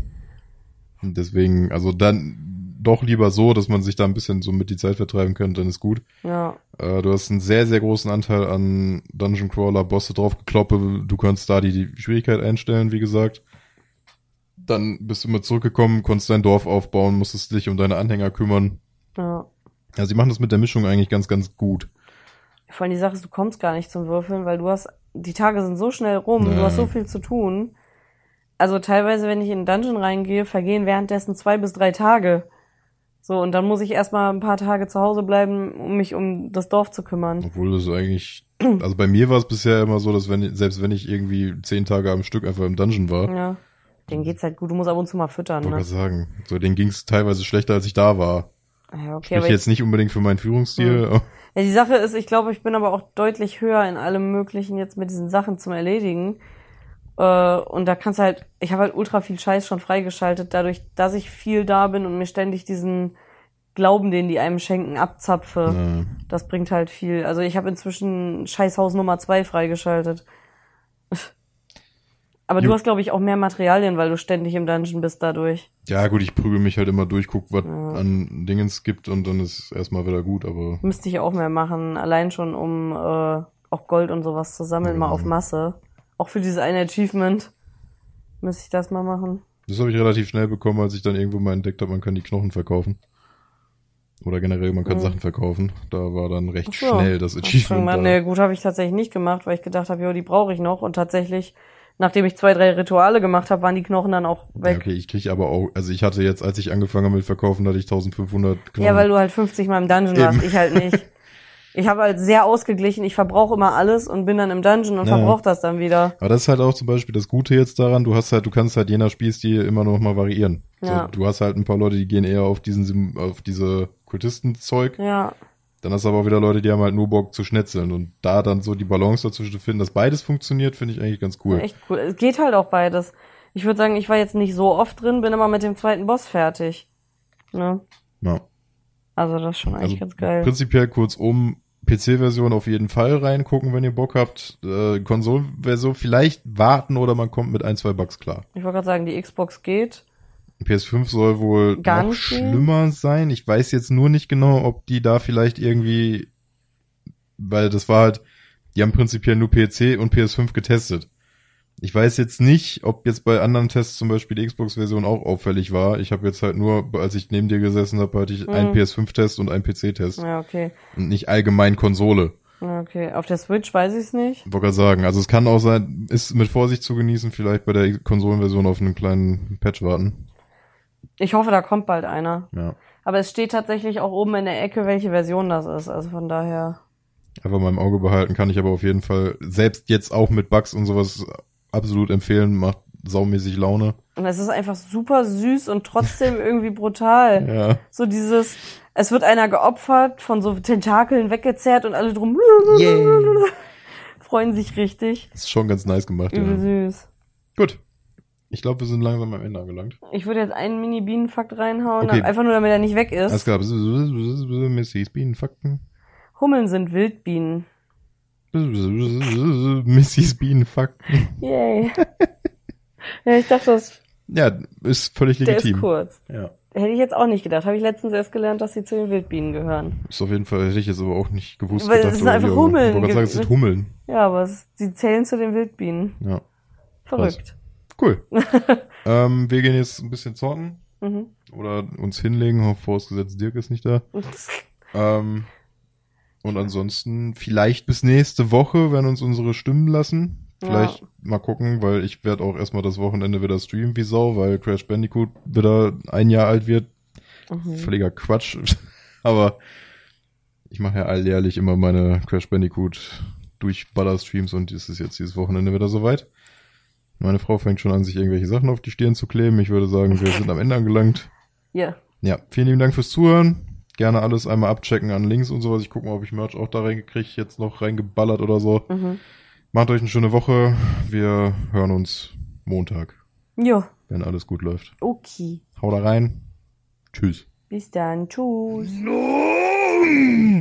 Und deswegen, also dann doch lieber so, dass man sich da ein bisschen so mit die Zeit vertreiben könnte, dann ist gut. Ja. Äh, du hast einen sehr, sehr großen Anteil an Dungeon Crawler, Bosse draufgekloppe. Du kannst da die, die Schwierigkeit einstellen, wie gesagt. Dann bist du immer zurückgekommen, konntest dein Dorf aufbauen, musstest dich um deine Anhänger kümmern. ja. Ja, sie machen das mit der Mischung eigentlich ganz, ganz gut. Vor allem die Sache ist, du kommst gar nicht zum Würfeln, weil du hast, die Tage sind so schnell rum, Ja. du hast so viel zu tun. Also teilweise, wenn ich in einen Dungeon reingehe, vergehen währenddessen zwei bis drei Tage. So, und dann muss ich erstmal ein paar Tage zu Hause bleiben, um mich um das Dorf zu kümmern. Obwohl das eigentlich, also bei mir war es bisher immer so, dass wenn, selbst wenn ich irgendwie zehn Tage am Stück einfach im Dungeon war, Ja. Denen geht's halt gut, du musst ab und zu mal füttern, ne? gerade sagen, so denen ging es teilweise schlechter, als ich da war. Ja, okay, Sprich jetzt nicht unbedingt für meinen Führungsstil. Ja, die Sache ist, ich glaube, ich bin aber auch deutlich höher in allem Möglichen jetzt mit diesen Sachen zum Erledigen. Äh, und da kannst du halt, ich habe halt ultra viel Scheiß schon freigeschaltet, dadurch, dass ich viel da bin und mir ständig diesen Glauben, den die einem schenken, abzapfe. Ja. Das bringt halt viel. Also ich habe inzwischen Scheißhaus Nummer zwei freigeschaltet. Aber du hast, glaube ich, auch mehr Materialien, weil du ständig im Dungeon bist dadurch. ja gut, ich prügel mich halt immer durch, guck, was Ja. an Dingens gibt und dann ist erstmal wieder gut, aber Müsste ich auch mehr machen, allein schon um äh, auch Gold und sowas zu sammeln, mal Ja. auf Masse. Auch für dieses eine Achievement müsste ich das mal machen. das habe ich relativ schnell bekommen, als ich dann irgendwo mal entdeckt habe, man kann die Knochen verkaufen. Oder generell, man kann Mhm. Sachen verkaufen. Da war dann recht so. schnell das Achievement gemacht? da. Nee, gut, habe ich tatsächlich nicht gemacht, weil ich gedacht habe, jo, die brauche ich noch. Und tatsächlich, nachdem ich zwei, drei Rituale gemacht habe, waren die Knochen dann auch Ja, weg. okay, ich krieg aber auch, also ich hatte jetzt, als ich angefangen habe mit Verkaufen, hatte ich 1500 Knochen. Ja, weil du halt 50 Mal im Dungeon Eben. warst, ich halt nicht. Ich habe halt sehr ausgeglichen, ich verbrauche immer alles und bin dann im Dungeon und Ja. verbrauche das dann wieder. Aber das ist halt auch zum Beispiel das Gute jetzt daran, du hast halt, du kannst halt je nach Spielstil immer noch mal variieren. Ja. So, du hast halt ein paar Leute, die gehen eher auf diesen, auf diese Kultistenzeug. Ja, Dann hast du aber auch wieder Leute, die haben halt nur Bock zu schnetzeln. Und da dann so die Balance dazwischen zu finden, dass beides funktioniert, finde ich eigentlich ganz cool. echt cool. Es geht halt auch beides. Ich würde sagen, ich war jetzt nicht so oft drin, bin aber mit dem zweiten Boss fertig. Ne? Ja. Also das ist schon eigentlich Also ganz geil. prinzipiell kurzum, PC-Version auf jeden Fall reingucken, wenn ihr Bock habt. Äh, Konsolenversion vielleicht warten oder man kommt mit ein, zwei Bugs klar. Ich wollte gerade sagen, die Xbox geht. PS5 soll wohl Gar noch nicht gehen? schlimmer sein. Ich weiß jetzt nur nicht genau, ob die da vielleicht irgendwie, weil das war halt, die haben prinzipiell nur PC und PS5 getestet. Ich weiß jetzt nicht, ob jetzt bei anderen Tests zum Beispiel die Xbox-Version auch auffällig war. Ich habe jetzt halt nur, als ich neben dir gesessen habe, hatte ich einen Mhm. PS5-Test und einen PC-Test Ja, okay. und nicht allgemein Konsole. Okay. Auf der Switch weiß ich es nicht. Wollte gerade sagen, also es kann auch sein, ist mit Vorsicht zu genießen, vielleicht bei der Konsolenversion auf einen kleinen Patch warten. Ich hoffe, da kommt bald einer. Ja. Aber es steht tatsächlich auch oben in der Ecke, welche Version das ist. Also von daher. Einfach mal im Auge behalten kann ich aber auf jeden Fall, selbst jetzt auch mit Bugs und sowas, absolut empfehlen, macht saumäßig Laune. Und es ist einfach super süß und trotzdem irgendwie brutal. Ja. So dieses, es wird einer geopfert, von so Tentakeln weggezerrt und alle drum. freuen sich richtig. Das ist schon ganz nice gemacht, Übel ja. süß. Gut. Ich glaube, wir sind langsam am Ende angelangt. Ich würde jetzt einen Mini-Bienenfakt reinhauen, Okay. einfach nur damit er nicht weg Alles ist. klar. Missys Bienenfakten. Hummeln sind Wildbienen. Missys Bienenfakten. Yay. ja, ich dachte, das, Ja, ist völlig der ist legitim. kurz. Ja. Hätte ich jetzt auch nicht gedacht. Habe ich letztens erst gelernt, dass sie zu den Wildbienen gehören. Ist auf jeden Fall, hätte ich jetzt aber auch nicht gewusst. Weil es gedacht, sind oder einfach. Hummeln. Ich wollte sagen, es sind Hummeln. Ja, aber es, sie zählen zu den Wildbienen. Ja. Verrückt. Cool. ähm, wir gehen jetzt ein bisschen zocken Mhm. oder uns hinlegen, vorausgesetzt Dirk ist nicht da. Ähm, und ansonsten vielleicht bis nächste Woche, wenn uns unsere Stimmen lassen. Vielleicht Ja. mal gucken, weil ich werde auch erstmal das Wochenende wieder streamen wie Sau, weil Crash Bandicoot wieder ein Jahr alt wird. Mhm. Völliger Quatsch. Aber ich mache ja alljährlich immer meine Crash Bandicoot Durchballer-Streams und es ist jetzt dieses Wochenende wieder soweit. Meine Frau fängt schon an, sich irgendwelche Sachen auf die Stirn zu kleben. Ich würde sagen, wir sind am Ende angelangt. Ja. Ja, vielen lieben Dank fürs Zuhören. Gerne alles einmal abchecken an Links und sowas. Ich gucke mal, ob ich Merch auch da reingekriege, jetzt noch reingeballert oder so. Mhm. Macht euch eine schöne Woche. Wir hören uns Montag, Jo. wenn alles gut läuft. Okay. Hau da rein. Tschüss. Bis dann. Tschüss. No!